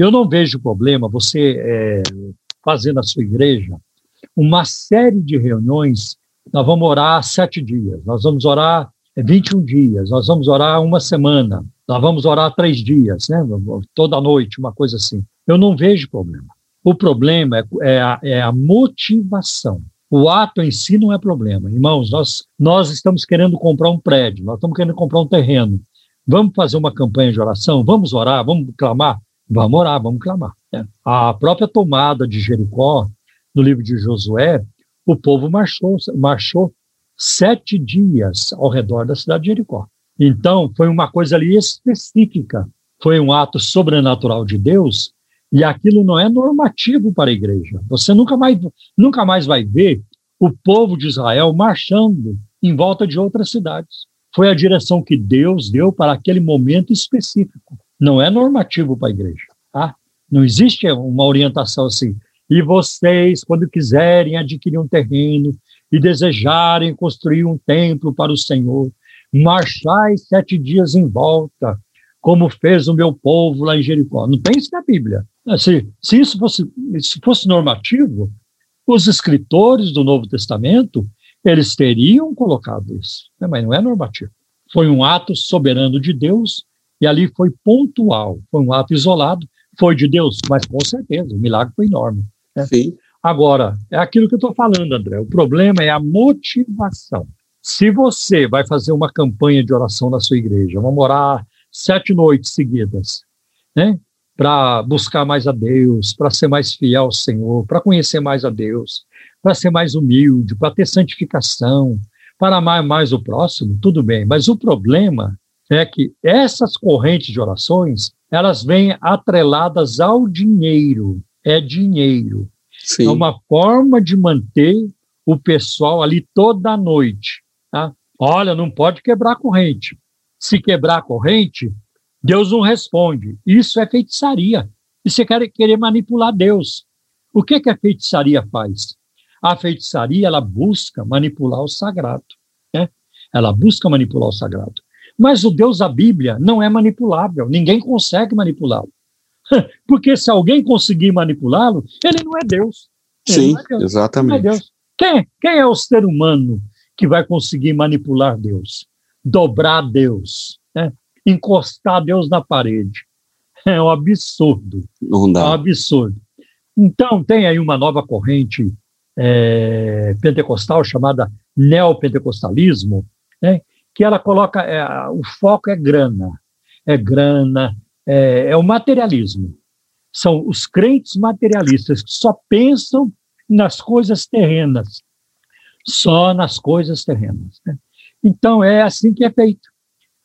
Eu não vejo problema você é, fazer na sua igreja uma série de reuniões. Nós vamos orar sete dias, nós vamos orar 21 dias, nós vamos orar uma semana, nós vamos orar três dias, né? toda noite, uma coisa assim. Eu não vejo problema. O problema é, é, a, é a motivação. O ato em si não é problema. Irmãos, nós, nós estamos querendo comprar um prédio, nós estamos querendo comprar um terreno. Vamos fazer uma campanha de oração? Vamos orar? Vamos clamar? Vamos orar, vamos clamar. Né? A própria tomada de Jericó, no livro de Josué, o povo marchou, marchou sete dias ao redor da cidade de Jericó. Então, foi uma coisa ali específica, foi um ato sobrenatural de Deus, e aquilo não é normativo para a igreja. Você nunca mais, nunca mais vai ver o povo de Israel marchando em volta de outras cidades. Foi a direção que Deus deu para aquele momento específico não é normativo para a igreja. Tá? Não existe uma orientação assim. E vocês, quando quiserem adquirir um terreno e desejarem construir um templo para o Senhor, marchai sete dias em volta, como fez o meu povo lá em Jericó. Não tem isso na Bíblia. Se, se isso fosse, se fosse normativo, os escritores do Novo Testamento, eles teriam colocado isso, né? mas não é normativo. Foi um ato soberano de Deus e ali foi pontual, foi um ato isolado, foi de Deus, mas com certeza, o milagre foi enorme. Né? Sim. Agora, é aquilo que eu estou falando, André, o problema é a motivação. Se você vai fazer uma campanha de oração na sua igreja, vamos orar sete noites seguidas, né? Para buscar mais a Deus, para ser mais fiel ao Senhor, para conhecer mais a Deus, para ser mais humilde, para ter santificação, para amar mais o próximo, tudo bem. Mas o problema é que essas correntes de orações, elas vêm atreladas ao dinheiro, é dinheiro. Sim. É uma forma de manter o pessoal ali toda noite. Tá? Olha, não pode quebrar a corrente. Se quebrar a corrente, Deus não responde. Isso é feitiçaria. E você quer querer manipular Deus. O que, que a feitiçaria faz? A feitiçaria ela busca manipular o sagrado. Né? Ela busca manipular o sagrado. Mas o Deus da Bíblia não é manipulável, ninguém consegue manipulá-lo. Porque se alguém conseguir manipulá-lo, ele não é Deus. Sim, é Deus. exatamente. É Deus. Quem, quem é o ser humano que vai conseguir manipular Deus? Dobrar Deus, né? encostar Deus na parede. É um absurdo. Não dá. É um absurdo. Então, tem aí uma nova corrente é, pentecostal chamada neopentecostalismo, né? Que ela coloca, é, o foco é grana, é grana, é, é o materialismo. São os crentes materialistas que só pensam nas coisas terrenas, só nas coisas terrenas. Né? Então é assim que é feito.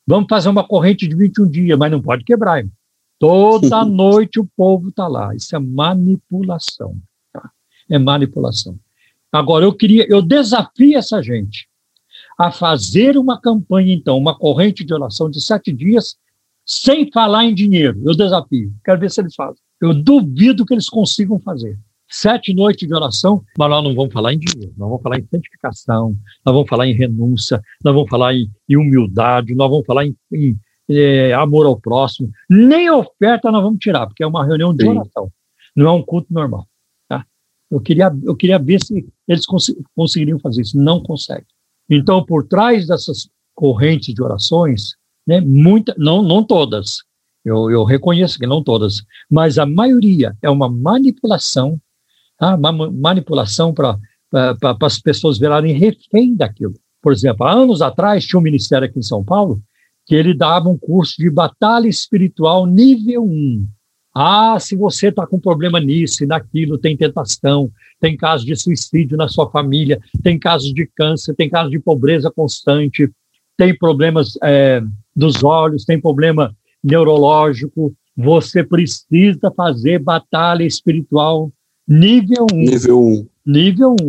Vamos fazer uma corrente de 21 dias, mas não pode quebrar. Irmão. Toda noite o povo está lá. Isso é manipulação. Tá? É manipulação. Agora, eu queria, eu desafio essa gente a fazer uma campanha, então, uma corrente de oração de sete dias, sem falar em dinheiro. Eu desafio. Quero ver se eles fazem. Eu duvido que eles consigam fazer. Sete noites de oração, mas nós não vamos falar em dinheiro, nós vamos falar em santificação, nós vamos falar em renúncia, nós vamos falar em, em humildade, nós vamos falar em, em é, amor ao próximo. Nem oferta nós vamos tirar, porque é uma reunião de Sim. oração, não é um culto normal. Tá? Eu, queria, eu queria ver se eles cons conseguiriam fazer isso, não conseguem. Então, por trás dessas correntes de orações, né, muita, não, não todas, eu, eu reconheço que não todas, mas a maioria é uma manipulação, tá? uma manipulação para pra, as pessoas virarem refém daquilo. Por exemplo, há anos atrás tinha um ministério aqui em São Paulo que ele dava um curso de batalha espiritual nível 1. Ah, se você está com problema nisso e naquilo, tem tentação, tem casos de suicídio na sua família, tem casos de câncer, tem casos de pobreza constante, tem problemas é, dos olhos, tem problema neurológico, você precisa fazer batalha espiritual nível 1. Nível 1. Nível 1,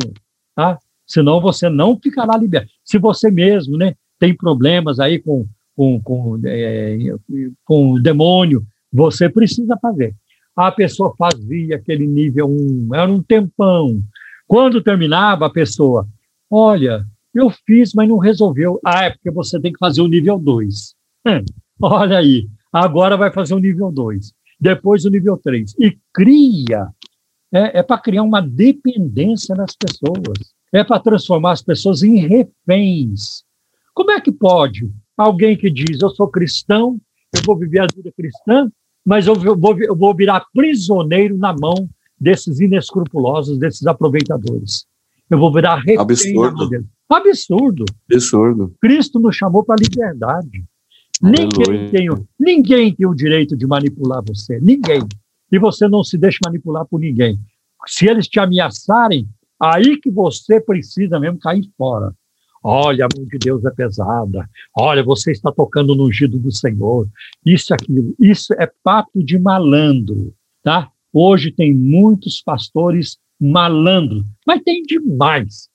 tá? Senão você não ficará liberto. Se você mesmo, né, tem problemas aí com, com, com, é, com o demônio, você precisa fazer. A pessoa fazia aquele nível 1, era um tempão. Quando terminava, a pessoa, olha, eu fiz, mas não resolveu. Ah, é porque você tem que fazer o nível 2. Hum, olha aí, agora vai fazer o nível 2, depois o nível 3. E cria, é, é para criar uma dependência nas pessoas, é para transformar as pessoas em reféns. Como é que pode alguém que diz, eu sou cristão, eu vou viver a vida cristã, mas eu vou, eu vou virar prisioneiro na mão desses inescrupulosos, desses aproveitadores. Eu vou virar refém Absurdo. Absurdo. Absurdo. Cristo nos chamou para a liberdade. Ninguém tem, ninguém tem o direito de manipular você. Ninguém. E você não se deixa manipular por ninguém. Se eles te ameaçarem, aí que você precisa mesmo cair fora. Olha, a mão de Deus é pesada. Olha, você está tocando no ungido do Senhor. Isso, aquilo. Isso é papo de malandro, tá? Hoje tem muitos pastores malandros, mas tem demais.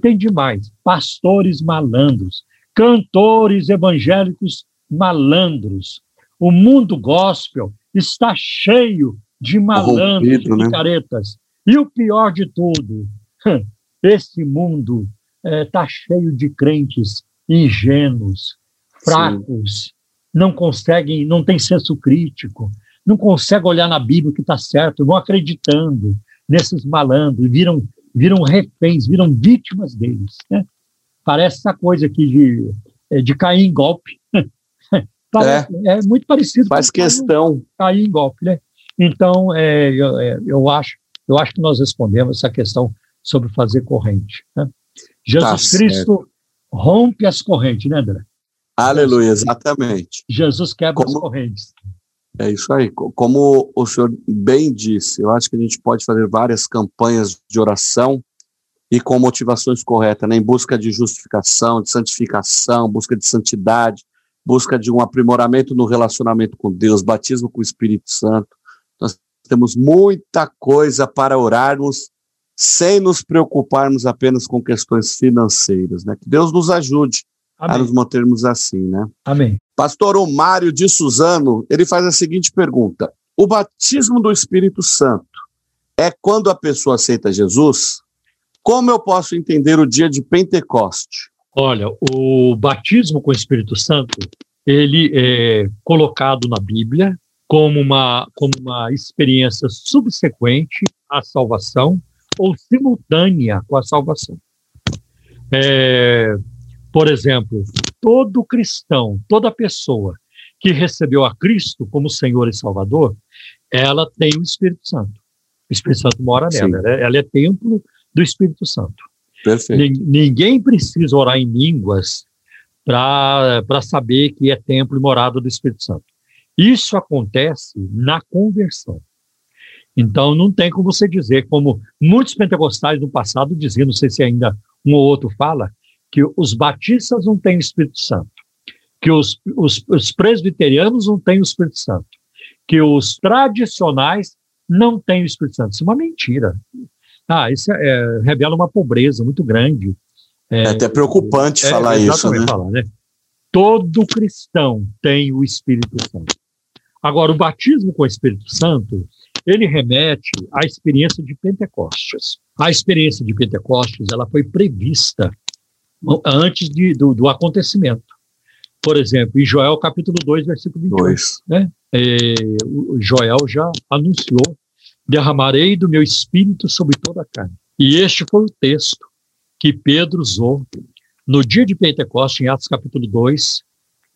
Tem demais. Pastores malandros, cantores evangélicos malandros. O mundo gospel está cheio de malandros, de né? caretas. E o pior de tudo, esse mundo está é, cheio de crentes ingênuos, fracos, Sim. não conseguem, não tem senso crítico, não conseguem olhar na Bíblia o que está certo, vão acreditando nesses malandros, viram, viram reféns, viram vítimas deles. Né? Parece essa coisa aqui de, é, de cair em golpe. Parece, é. é. muito parecido. Faz questão. Cair em golpe, né? Então, é, eu, é, eu, acho, eu acho que nós respondemos essa questão sobre fazer corrente. Né? Jesus tá Cristo certo. rompe as correntes, né, André? Aleluia, exatamente. Jesus quebra Como... as correntes. É isso aí. Como o senhor bem disse, eu acho que a gente pode fazer várias campanhas de oração e com motivações corretas, né, em busca de justificação, de santificação, busca de santidade, busca de um aprimoramento no relacionamento com Deus, batismo com o Espírito Santo. Nós temos muita coisa para orarmos sem nos preocuparmos apenas com questões financeiras, né? Que Deus nos ajude Amém. a nos mantermos assim, né? Amém. Pastor Omário de Suzano, ele faz a seguinte pergunta: O batismo do Espírito Santo é quando a pessoa aceita Jesus? Como eu posso entender o dia de Pentecoste? Olha, o batismo com o Espírito Santo, ele é colocado na Bíblia como uma, como uma experiência subsequente à salvação, ou simultânea com a salvação. É, por exemplo, todo cristão, toda pessoa que recebeu a Cristo como Senhor e Salvador, ela tem o Espírito Santo. O Espírito Santo mora nela, ela, é, ela é templo do Espírito Santo. Perfeito. Ninguém precisa orar em línguas para saber que é templo e morada do Espírito Santo. Isso acontece na conversão. Então, não tem como você dizer, como muitos pentecostais no passado diziam, não sei se ainda um ou outro fala, que os batistas não têm o Espírito Santo, que os, os, os presbiterianos não têm o Espírito Santo, que os tradicionais não têm o Espírito Santo. Isso é uma mentira. Ah, isso é, é, revela uma pobreza muito grande. É, é até preocupante é, falar isso, né? Falar, né? Todo cristão tem o Espírito Santo. Agora, o batismo com o Espírito Santo, ele remete à experiência de Pentecostes. A experiência de Pentecostes, ela foi prevista antes de, do, do acontecimento. Por exemplo, em Joel capítulo 2, versículo 22, né? É, Joel já anunciou: derramarei do meu espírito sobre toda a carne. E este foi o texto que Pedro usou no dia de Pentecostes, em Atos capítulo 2,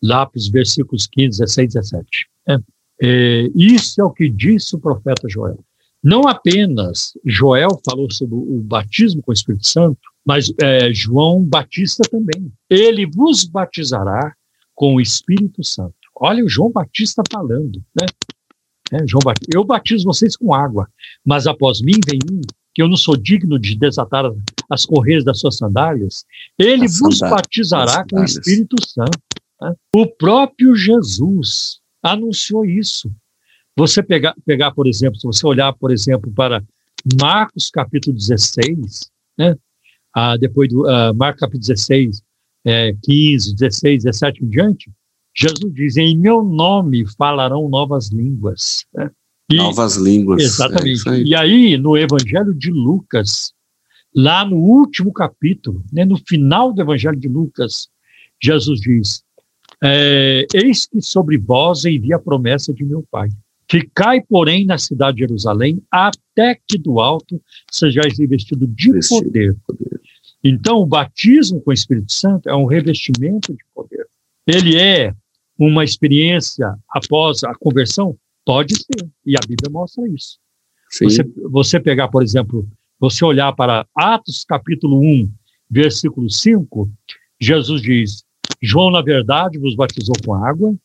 lá para os versículos 15, 16, 17. É, é, isso é o que disse o profeta Joel. Não apenas Joel falou sobre o batismo com o Espírito Santo, mas é, João Batista também. Ele vos batizará com o Espírito Santo. Olha o João Batista falando, né? É, João Batista, eu batizo vocês com água, mas após mim vem um que eu não sou digno de desatar as correias das suas sandálias. Ele as vos batizará com o Espírito Santo. Né? O próprio Jesus anunciou isso. Você pegar, pegar, por exemplo, se você olhar, por exemplo, para Marcos capítulo 16, né? Ah, depois do ah, Marcos capítulo 16, é, 15, 16, 17 em diante, Jesus diz: Em meu nome falarão novas línguas. Né? E, novas línguas. Exatamente. É aí. E aí, no Evangelho de Lucas, lá no último capítulo, né, no final do Evangelho de Lucas, Jesus diz: é, Eis que sobre vós envia a promessa de meu Pai. Ficai, porém, na cidade de Jerusalém, até que do alto sejais revestido de poder. poder. Então, o batismo com o Espírito Santo é um revestimento de poder. Ele é uma experiência após a conversão? Pode ser, e a Bíblia mostra isso. Você, você pegar, por exemplo, você olhar para Atos capítulo 1, versículo 5, Jesus diz: João, na verdade, vos batizou com água,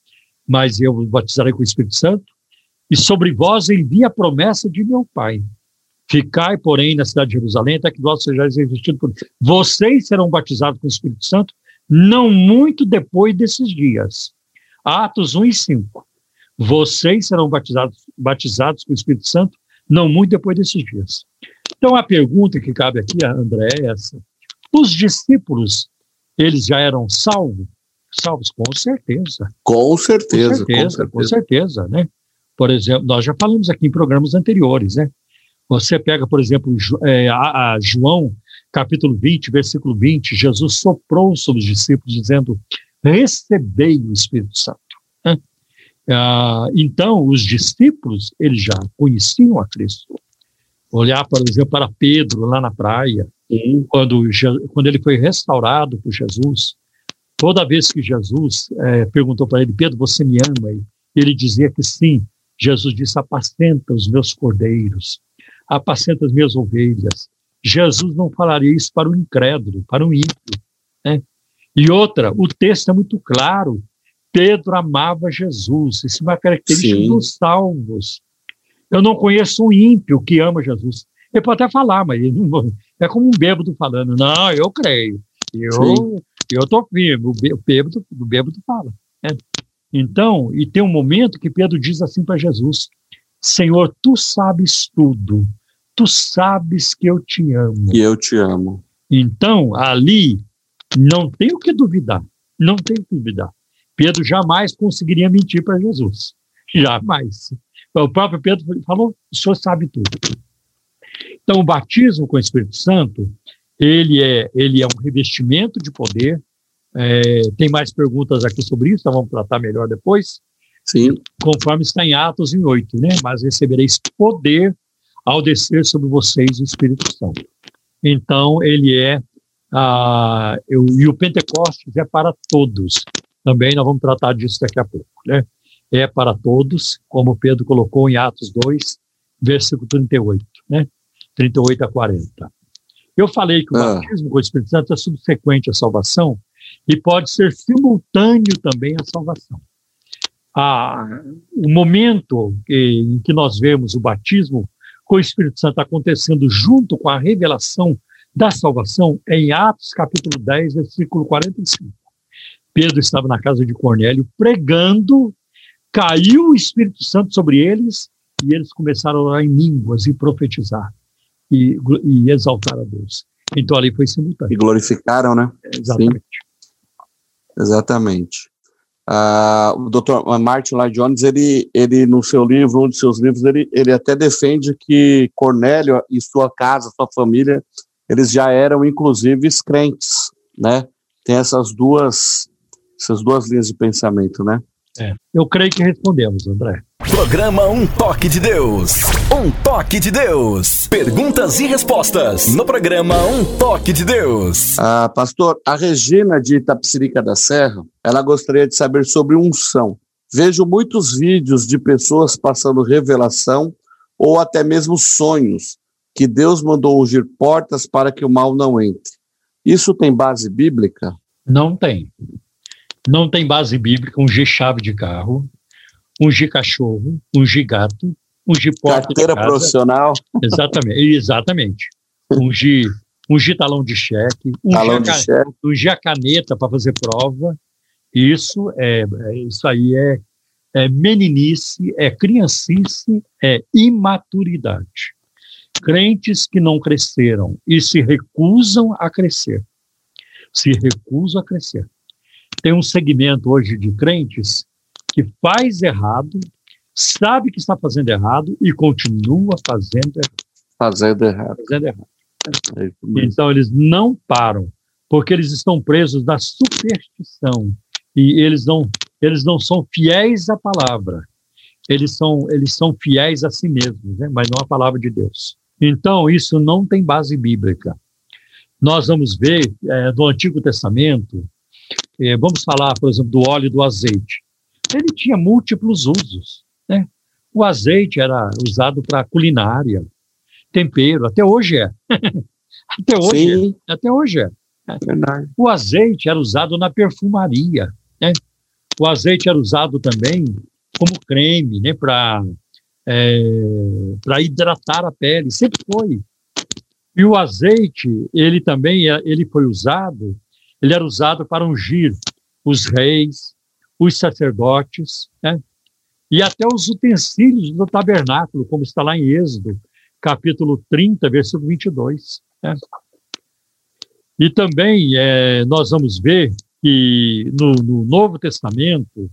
mas eu vos batizarei com o Espírito Santo, e sobre vós envia a promessa de meu Pai. Ficai, porém, na cidade de Jerusalém, até que vós sejais revestidos por. Vocês serão batizados com o Espírito Santo, não muito depois desses dias. Atos 1 e 5. Vocês serão batizados, batizados com o Espírito Santo, não muito depois desses dias. Então, a pergunta que cabe aqui, André, é essa. Os discípulos, eles já eram salvos? Salvos, com certeza. Com certeza, com certeza, com certeza, com certeza né? Por exemplo, nós já falamos aqui em programas anteriores, né? Você pega, por exemplo, é, a, a João, capítulo 20, versículo 20, Jesus soprou sobre os discípulos, dizendo: Recebei o Espírito Santo. Né? Ah, então, os discípulos, eles já conheciam a Cristo. Olhar, por exemplo, para Pedro lá na praia, quando, quando ele foi restaurado por Jesus, toda vez que Jesus é, perguntou para ele, Pedro, você me ama? Ele dizia que sim. Jesus disse, apacenta os meus cordeiros apacenta as minhas ovelhas. Jesus não falaria isso para o incrédulo, para o ímpio. Né? E outra, o texto é muito claro. Pedro amava Jesus. Isso é uma característica Sim. dos salvos. Eu não conheço um ímpio que ama Jesus. Ele pode até falar, mas não, é como um bêbado falando. Não, eu creio. Eu estou firme. O bêbado, o bêbado fala. Né? Então, e tem um momento que Pedro diz assim para Jesus: Senhor, tu sabes tudo, tu sabes que eu te amo. E eu te amo. Então, ali, não tem o que duvidar, não tem o que duvidar. Pedro jamais conseguiria mentir para Jesus, jamais. O próprio Pedro falou, o senhor sabe tudo. Então, o batismo com o Espírito Santo, ele é, ele é um revestimento de poder. É, tem mais perguntas aqui sobre isso, então vamos tratar melhor depois. Sim. Conforme está em Atos em 8, né? Mas recebereis poder ao descer sobre vocês o Espírito Santo. Então, ele é. Ah, eu, e o Pentecostes é para todos. Também nós vamos tratar disso daqui a pouco. Né? É para todos, como Pedro colocou em Atos 2, versículo 38, né? 38 a 40. Eu falei que o ah. batismo com o Espírito Santo é subsequente à salvação e pode ser simultâneo também a salvação. Ah, o momento em que nós vemos o batismo com o Espírito Santo acontecendo junto com a revelação da salvação é em Atos capítulo 10, versículo 45. Pedro estava na casa de Cornélio pregando, caiu o Espírito Santo sobre eles e eles começaram a orar em línguas e profetizar e, e exaltar a Deus. Então ali foi simultâneo. E glorificaram, né? Exatamente. Sim. Exatamente. Uh, o Dr. Martin Lloyd Jones, ele, ele no seu livro, um dos seus livros, ele, ele até defende que Cornélio e sua casa, sua família, eles já eram inclusive crentes, né? Tem essas duas essas duas linhas de pensamento, né? É. Eu creio que respondemos, André. Programa Um Toque de Deus. Um Toque de Deus. Perguntas e respostas no programa Um Toque de Deus. Ah, pastor, a Regina de Itapsirica da Serra, ela gostaria de saber sobre unção. Vejo muitos vídeos de pessoas passando revelação ou até mesmo sonhos que Deus mandou ungir portas para que o mal não entre. Isso tem base bíblica? Não tem. Não tem base bíblica ungir chave de carro, ungir cachorro, ungir gato, ungir porta Carteira de casa. profissional. Exatamente, exatamente. Ungir, ungir talão de cheque, ungir, talão de a, cheque. ungir a caneta para fazer prova. Isso é, é, isso aí é, é meninice, é criancice, é imaturidade. Crentes que não cresceram e se recusam a crescer. Se recusam a crescer. Tem um segmento hoje de crentes que faz errado, sabe que está fazendo errado e continua fazendo errado. Fazendo errado. Fazendo errado. É então eles não param, porque eles estão presos na superstição e eles não eles não são fiéis à palavra. Eles são eles são fiéis a si mesmos, né? mas não à palavra de Deus. Então isso não tem base bíblica. Nós vamos ver é, no Antigo Testamento, é, vamos falar, por exemplo, do óleo do azeite ele tinha múltiplos usos. Né? O azeite era usado para culinária, tempero, até hoje é. até hoje é. Até hoje é. Verdade. O azeite era usado na perfumaria. Né? O azeite era usado também como creme, né? Para é, para hidratar a pele, sempre foi. E o azeite, ele também é, ele foi usado, ele era usado para ungir os reis, os sacerdotes, né? e até os utensílios do tabernáculo, como está lá em Êxodo, capítulo 30, versículo 22. Né? E também é, nós vamos ver que no, no Novo Testamento,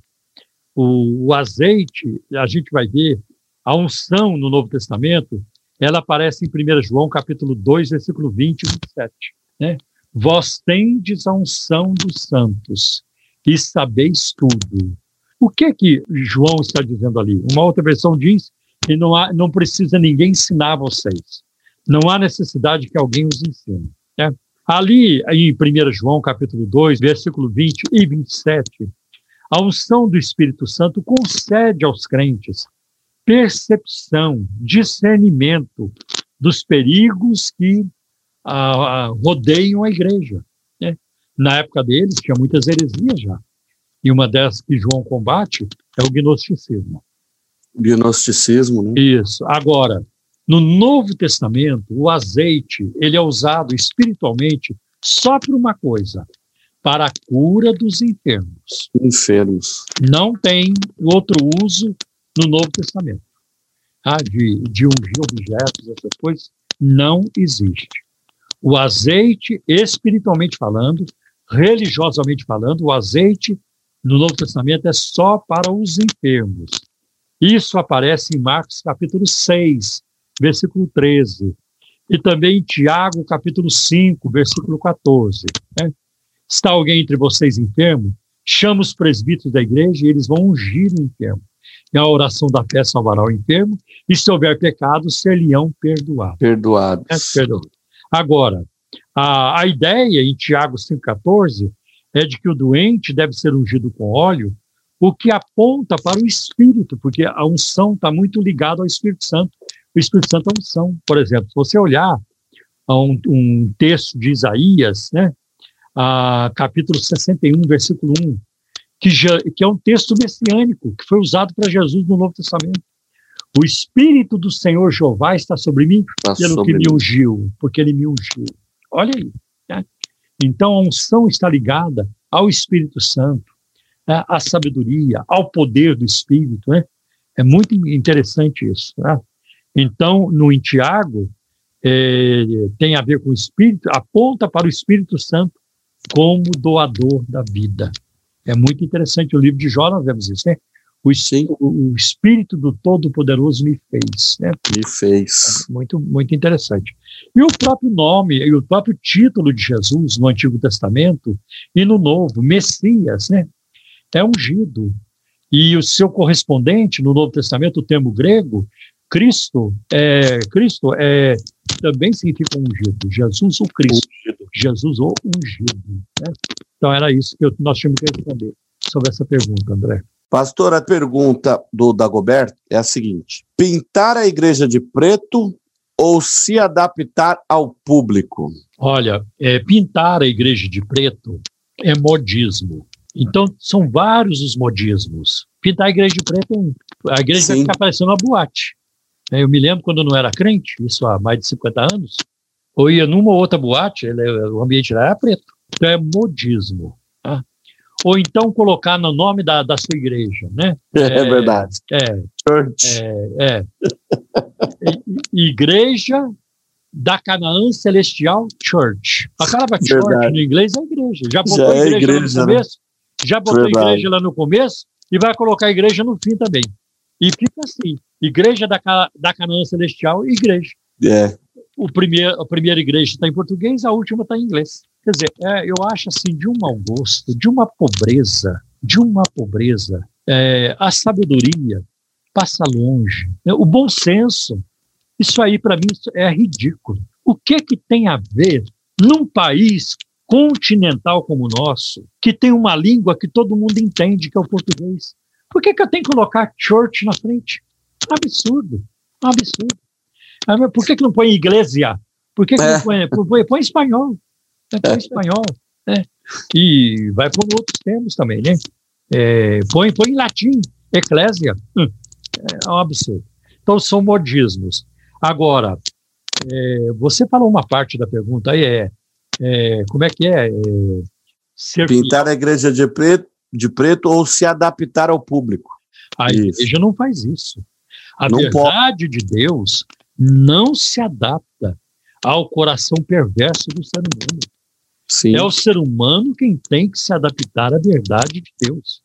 o, o, azeite, a gente vai ver, a unção no Novo Testamento, ela aparece em 1 João capítulo 2, versículo 20 e 27. Né? Vós tendes a unção dos santos, e sabeis tudo. O que é que João está dizendo ali? Uma outra versão diz que não, há, não precisa ninguém ensinar vocês. Não há necessidade que alguém os ensine. Né? Ali, em 1 João, capítulo 2, versículo 20 e 27, a unção do Espírito Santo concede aos crentes percepção, discernimento dos perigos que ah, rodeiam a igreja. Na época deles, tinha muitas heresias já. E uma dessas que João combate é o gnosticismo. Gnosticismo, né? Isso. Agora, no Novo Testamento, o azeite, ele é usado espiritualmente só por uma coisa, para a cura dos enfermos. Enfermos. Não tem outro uso no Novo Testamento. Ah, de, de ungir objetos, essas coisas, não existe. O azeite, espiritualmente falando, religiosamente falando, o azeite no Novo Testamento é só para os enfermos. Isso aparece em Marcos capítulo 6, versículo 13. E também em Tiago capítulo 5, versículo 14. Né? Está alguém entre vocês enfermo? Chama os presbíteros da igreja e eles vão ungir o enfermo. E a oração da fé salvará o enfermo, e se houver pecado, ser-lhe-ão perdoados. Perdoados. É, perdoado. Agora, a, a ideia em Tiago 5,14 é de que o doente deve ser ungido com óleo, o que aponta para o Espírito, porque a unção está muito ligada ao Espírito Santo. O Espírito Santo é unção. Por exemplo, se você olhar um, um texto de Isaías, né, a capítulo 61, versículo 1, que, já, que é um texto messiânico, que foi usado para Jesus no Novo Testamento. O Espírito do Senhor Jeová está sobre mim, Tá pelo sobre que me ungiu, porque ele me ungiu. Olha aí. né? Então a unção está ligada ao Espírito Santo, né? à sabedoria, ao poder do Espírito. Né? É muito interessante isso. né? Então, no em Tiago, eh, tem a ver com o Espírito, aponta para o Espírito Santo como doador da vida. É muito interessante. O livro de Jó nós vemos isso, né? O, o- Espírito do Todo-Poderoso me fez, né? Me fez. Muito, muito interessante. E o próprio nome e o próprio título de Jesus no Antigo Testamento e no Novo, Messias, né? É ungido. E o seu correspondente no Novo Testamento, o termo grego, Cristo, é, Cristo é, também significa ungido. Jesus o Cristo. Jesus o ungido. Né? Então era isso que eu- nós tínhamos que responder sobre essa pergunta, André. Pastor, a pergunta do Dagoberto é a seguinte: pintar a igreja de preto ou se adaptar ao público? Olha, é, pintar a igreja de preto é modismo. Então, são vários os modismos. Pintar a igreja de preto é um. A igreja vai Sim. ficar parecendo uma boate. É, Eu me lembro quando eu não era crente, isso há mais de 50 anos, eu ia numa ou outra boate, ele- o ambiente lá era preto. Então é modismo. Ou então colocar no nome da, da sua igreja, né? É, É, verdade. É, Church. é. I- Igreja da Canaã Celestial Church. A palavra church Verdade. no inglês é igreja. Já botou Já é igreja, igreja, lá né? no começo? Já botou Verdade. igreja lá no começo e vai colocar igreja no fim também. E fica assim: Igreja da, da Canaã Celestial, igreja. É, O primeiro, a primeira igreja está em português, a última está em inglês. Quer dizer, é, eu acho assim, de um mau gosto, de uma pobreza, de uma pobreza. É, a sabedoria passa longe. né? O bom senso, isso aí para mim é ridículo. O que que tem a ver num país continental como o nosso, que tem uma língua que todo mundo entende, que é o português? Por que, que eu tenho que colocar church na frente? Absurdo, absurdo. Ah, Por que, que não põe igreja? Por que, que É. não põe, põe, põe espanhol? Né? Põe espanhol. Né? E vai por outros termos também, né? É, põe, põe em latim, eclésia. Hum, é um absurdo. Então, são modismos. Agora, é, você falou uma parte da pergunta aí, é, é, como é que é? é pintar a igreja de preto, de preto ou se adaptar ao público. A Isso. igreja não faz isso. A Não verdade de Deus não se adapta ao coração perverso do ser humano. Sim. É o ser humano quem tem que se adaptar à verdade de Deus.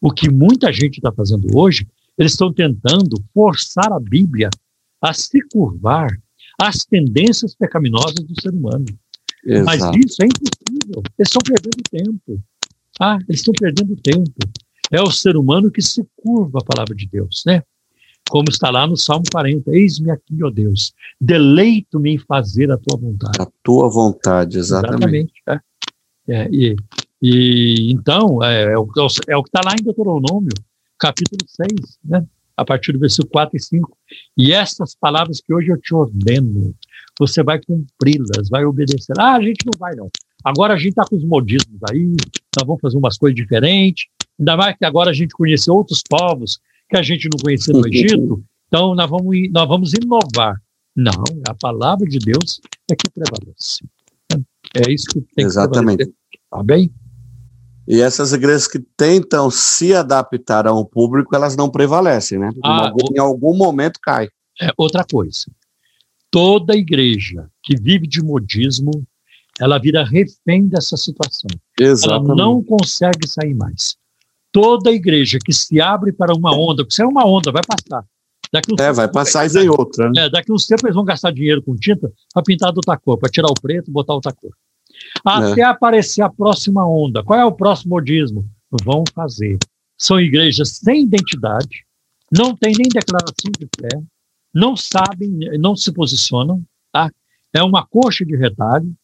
O que muita gente está fazendo hoje, eles estão tentando forçar a Bíblia a se curvar às tendências pecaminosas do ser humano. Mas Exato. isso é impossível. Eles estão perdendo tempo. Ah, eles estão perdendo tempo. É o ser humano que se curva à palavra de Deus, né? Como está lá no Salmo 40. Eis-me aqui, ó Deus. Deleito-me em fazer a tua vontade. A tua vontade, exatamente. é. É, e, e então, é, é o, é o que está lá em Deuteronômio, capítulo 6, né? a partir do versículo 4 e 5. E essas palavras que hoje eu te ordeno, você vai cumpri-las, vai obedecer. Ah, a gente não vai, não. Agora a gente está com os modismos aí, nós vamos fazer umas coisas diferentes. Ainda mais que agora a gente conheceu outros povos que a gente não conhecia no Egito, então nós vamos, nós vamos inovar. Não, a palavra de Deus é que prevalece. É isso que tem Exatamente. que. Tá bem? E essas igrejas que tentam se adaptar a um público, elas não prevalecem, né? Em Ah, algum- em algum momento cai. É outra coisa. Toda igreja que vive de modismo, ela vira refém dessa situação. Ela Exatamente. não consegue sair mais. Toda igreja que se abre para uma onda, porque isso é uma onda, vai passar. Daqui É, vai passar e vem outra, né? É, daqui uns tempos eles vão gastar dinheiro com tinta para pintar de outra cor, para tirar o preto e botar outra cor. Até aparecer a próxima onda. Qual é o próximo modismo? Vão fazer. São igrejas sem identidade, não tem nem declaração de fé, não sabem, não se posicionam, tá? É uma coxa de retalho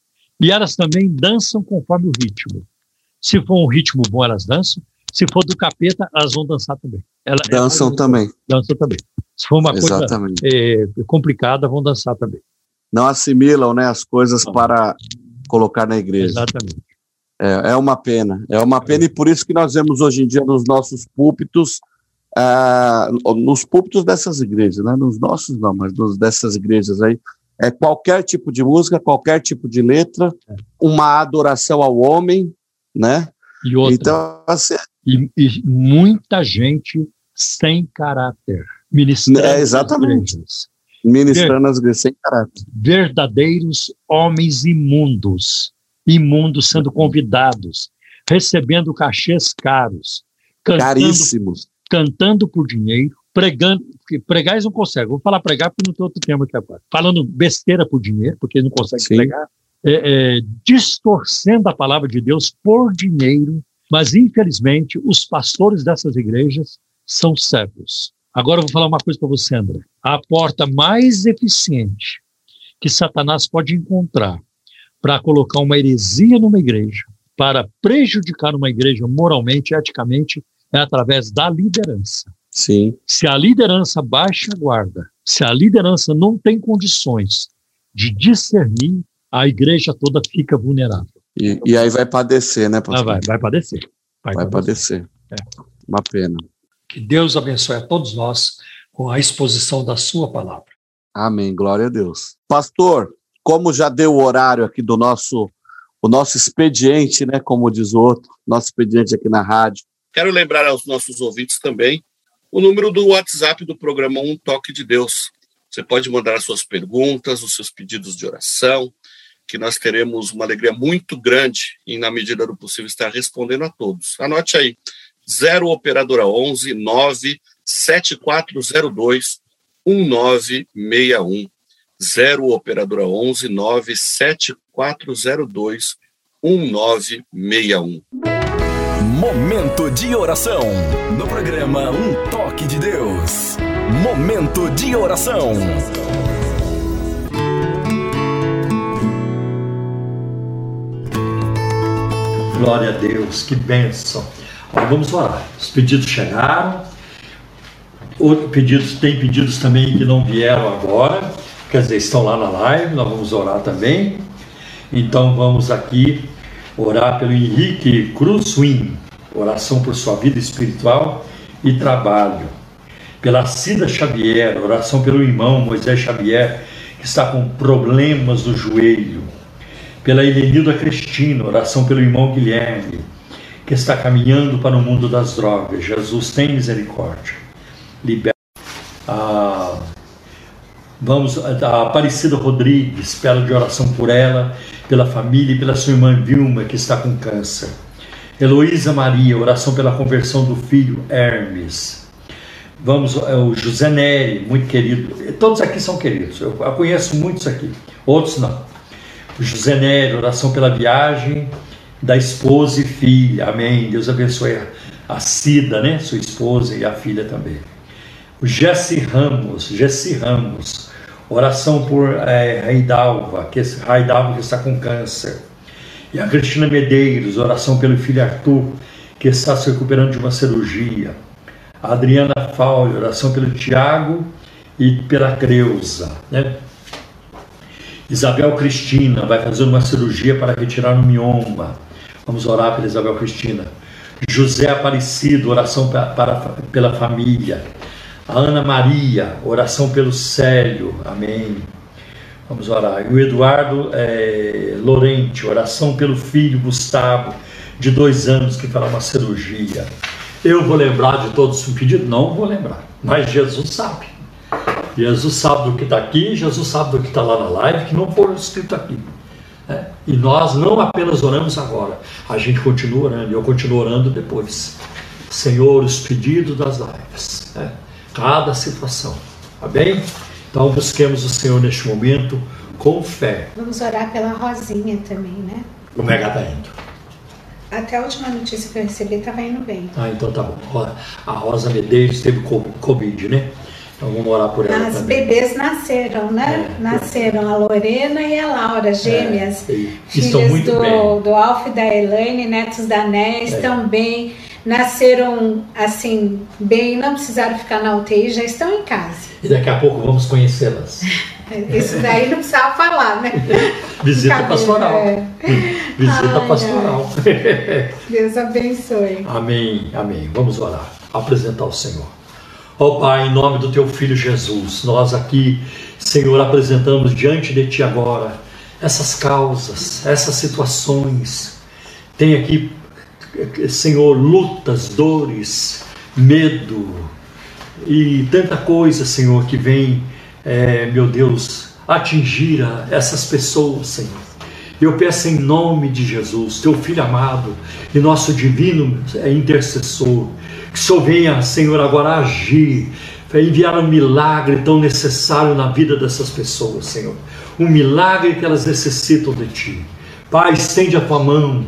e elas também dançam conforme o ritmo. Se for um ritmo bom, elas dançam. Se for do capeta, elas vão dançar também. Ela- Dançam elas também. Dançam também. Se for uma coisa Exatamente. é, complicada, vão dançar também. Não assimilam né, as coisas para colocar na igreja. Exatamente. É, é uma pena, é uma pena, e por isso que nós vemos hoje em dia nos nossos púlpitos, ah, nos púlpitos dessas igrejas, né? nos nossos não, mas nos, dessas igrejas aí, é qualquer tipo de música, qualquer tipo de letra, É. uma adoração ao homem, né? E outra, Então, assim, e, e muita gente sem caráter, ministrando É, exatamente. igrejas. ministrando as igrejas sem caráter. verdadeiros homens imundos, imundos sendo convidados, recebendo cachês caros, cantando, Caríssimos. cantando por dinheiro, pregando, pregar eles não conseguem, vou falar pregar porque não tem outro tema aqui agora, falando besteira por dinheiro, porque eles não conseguem Sim. pregar, é, é, distorcendo a palavra de Deus por dinheiro, mas infelizmente os pastores dessas igrejas são cegos. Agora eu vou falar uma coisa para você, André. A porta mais eficiente que Satanás pode encontrar para colocar uma heresia numa igreja, para prejudicar uma igreja moralmente, eticamente, é através da liderança. Sim. Se a liderança baixa a guarda, se a liderança não tem condições de discernir, a igreja toda fica vulnerável. E, e aí vai padecer, né, Ah, pastor? vai, vai padecer. Vai, Vai padecer. padecer. É. Uma pena. Que Deus abençoe a todos nós com a exposição da sua palavra. Amém. Glória a Deus. Pastor, como já deu o horário aqui do nosso o nosso expediente, né, como diz o outro, nosso expediente aqui na rádio. Quero lembrar aos nossos ouvintes também o número do WhatsApp do programa Um Toque de Deus. Você pode mandar as suas perguntas, os seus pedidos de oração, que nós teremos uma alegria muito grande e, na medida do possível, estar respondendo a todos. Anote aí: 0 Operadora 11 9 7402 1961. 0 Operadora 11 9 7402 1961. Momento de oração. No programa Um Toque de Deus. Momento de oração. Glória a Deus, que bênção. Ó, vamos orar. Os pedidos chegaram. Outros pedidos, tem pedidos também que não vieram agora, quer dizer, estão lá na live, nós vamos orar também. Então vamos aqui orar pelo Henrique Cruz Win, oração por sua vida espiritual e trabalho. Pela Cida Xavier, oração pelo irmão Moisés Xavier, que está com problemas no joelho pela Helenilda Cristina, oração pelo irmão Guilherme, que está caminhando para o mundo das drogas. Jesus tem misericórdia. Liberta. Ah, vamos, a Aparecida Rodrigues, pela de oração por ela, pela família e pela sua irmã Vilma, que está com câncer. Heloísa Maria, oração pela conversão do filho Hermes. Vamos, é, o José Neri, muito querido. Todos aqui são queridos, eu eu conheço muitos aqui, outros não. José Nery, oração pela viagem da esposa e filha. Amém. Deus abençoe a, a Cida, né? Sua esposa e a filha também. O Jesse Ramos, Jesse Ramos, oração por é, Raidalva, que, Raidalva que está com câncer. E a Cristina Medeiros, oração pelo filho Arthur, que está se recuperando de uma cirurgia. A Adriana Faul, oração pelo Tiago e pela Creuza, né? Isabel Cristina vai fazer uma cirurgia para retirar o mioma. Vamos orar pela Isabel Cristina. José Aparecido, oração para, para, pela família. A Ana Maria, oração pelo Célio. Amém. Vamos orar. E o Eduardo é, Lorente, oração pelo filho Gustavo, de dois anos, que fará uma cirurgia. Eu vou lembrar de todos os pedidos? Não vou lembrar, mas Jesus sabe. Jesus sabe do que está aqui, Jesus sabe do que está lá na live, que não foram escrito aqui. né? E nós não apenas oramos agora, a gente continua orando, e eu continuo orando depois. Senhor, os pedidos das lives, né? cada situação, tá bem? Então busquemos o Senhor neste momento com fé. Vamos orar pela Rosinha também, né? Como é que ela está indo? Até a última notícia que eu recebi estava indo bem. Ah, então tá bom. A Rosa Medeiros teve co- Covid, né? Então vamos orar por ela As também. bebês nasceram, né? É. Nasceram a Lorena e a Laura, gêmeas. É, e filhas do, bem. do Alf e da Elaine, netos da Né, estão bem. Nasceram assim, bem, não precisaram ficar na UTI, já estão em casa. E daqui a pouco vamos conhecê-las. Isso daí não precisava falar, né? Visita Cabelo, pastoral. É. Visita ai, pastoral. Ai. Deus abençoe. Amém, amém. Vamos orar. Apresentar o Senhor. Ó oh, Pai, em nome do Teu Filho Jesus, nós aqui, Senhor, apresentamos diante de Ti agora essas causas, essas situações. Tem aqui, Senhor, lutas, dores, medo e tanta coisa, Senhor, que vem, é, meu Deus, atingir essas pessoas, Senhor. Eu peço em nome de Jesus, teu Filho amado e nosso divino intercessor, que o Senhor venha, Senhor, agora agir, enviar um milagre tão necessário na vida dessas pessoas, Senhor. Um milagre que elas necessitam de Ti. Pai, estende a tua mão,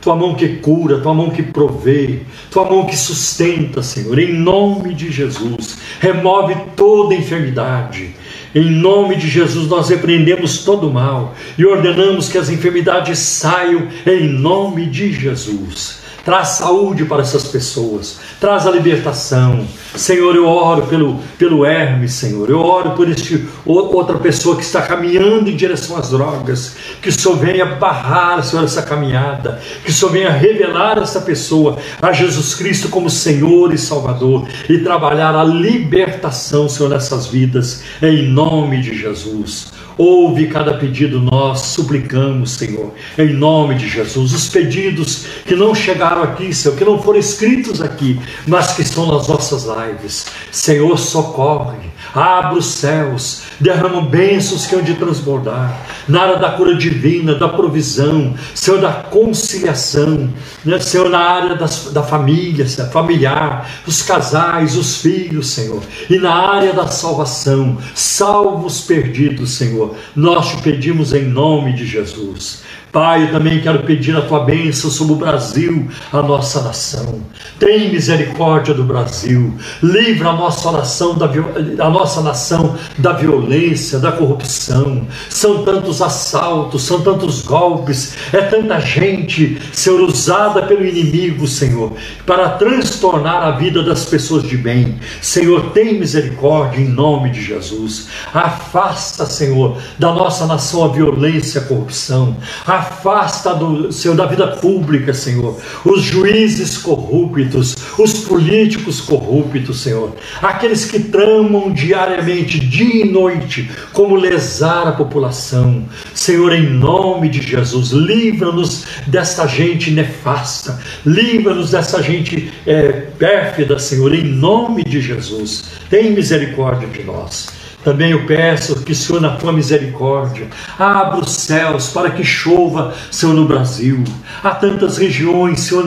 tua mão que cura, tua mão que provê, tua mão que sustenta, Senhor, em nome de Jesus. Remove toda enfermidade em nome de Jesus, nós repreendemos todo o mal e ordenamos que as enfermidades saiam em nome de Jesus. Traz saúde para essas pessoas, traz a libertação. Senhor, eu oro pelo, pelo Hermes, Senhor. Eu oro por este, outra pessoa que está caminhando em direção às drogas. Que o Senhor venha barrar, Senhor, essa caminhada. Que o Senhor venha revelar essa pessoa a Jesus Cristo como Senhor e Salvador. E trabalhar a libertação, Senhor, nessas vidas. Em nome de Jesus. Ouve cada pedido, nós suplicamos, Senhor, em nome de Jesus. Os pedidos que não chegaram aqui, Senhor, que não foram escritos aqui, mas que estão nas nossas lives. Senhor, socorre Abra os céus, derrama bênçãos que hão de transbordar, na área da cura divina, da provisão, Senhor, da conciliação, né? Senhor, na área das, da família, familiar, os casais, os filhos, Senhor, e na área da salvação, salva os perdidos, Senhor. Nós te pedimos em nome de Jesus. Pai, eu também quero pedir a tua bênção sobre o Brasil, a nossa nação. Tem misericórdia do Brasil. Livra a nossa nação da, a nossa nação da violência, da corrupção. São tantos assaltos, são tantos golpes, é tanta gente, Senhor, usada pelo inimigo, Senhor, para transtornar a vida das pessoas de bem. Senhor, tem misericórdia em nome de Jesus. Afasta, Senhor, da nossa nação a violência, a corrupção. Afasta do Senhor da vida pública, Senhor, os juízes corruptos, os políticos corruptos, Senhor, aqueles que tramam diariamente, dia e noite, como lesar a população. Senhor, em nome de Jesus, livra-nos desta gente nefasta, livra-nos dessa gente é, pérfida, Senhor, em nome de Jesus. Tem misericórdia de nós. Também eu peço que, Senhor, na tua misericórdia, abra os céus para que chova, Senhor, no Brasil. Há tantas regiões, Senhor,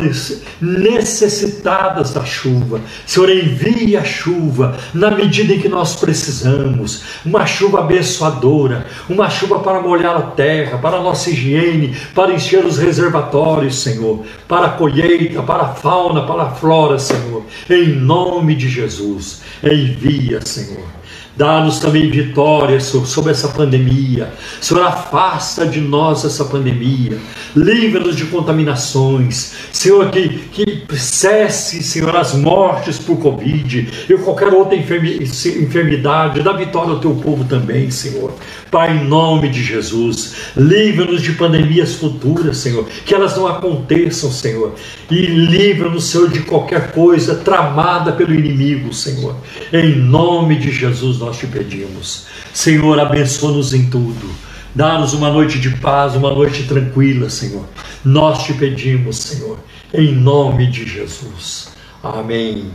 necessitadas da chuva. Senhor, envie a chuva na medida em que nós precisamos. Uma chuva abençoadora, uma chuva para molhar a terra, para a nossa higiene, para encher os reservatórios, Senhor, para a colheita, para a fauna, para a flora, Senhor. Em nome de Jesus, envia, Senhor. Dá-nos também vitória sobre essa pandemia. Senhor, afasta de nós essa pandemia. Livra-nos de contaminações. Senhor, que, que cesse, Senhor, as mortes por Covid e qualquer outra enfermidade. Dá vitória ao teu povo também, Senhor. Pai, em nome de Jesus, livra-nos de pandemias futuras, Senhor. Que elas não aconteçam, Senhor. E livra-nos, Senhor, de qualquer coisa tramada pelo inimigo, Senhor. Em nome de Jesus, nós te pedimos. Senhor, abençoa-nos em tudo. Dá-nos uma noite de paz, uma noite tranquila, Senhor. Nós te pedimos, Senhor, em nome de Jesus. Amém.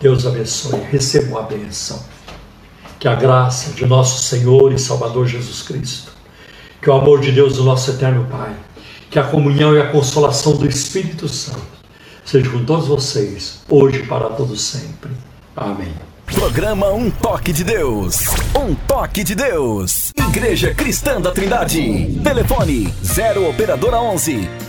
Deus abençoe. Recebam a benção. Que a graça de nosso Senhor e Salvador Jesus Cristo, que o amor de Deus, o nosso eterno Pai, que a comunhão e a consolação do Espírito Santo seja com todos vocês, hoje e para todos sempre. Amém. Programa Um Toque de Deus. Um Toque de Deus. Igreja Cristã da Trindade. Telefone 0 Operadora 11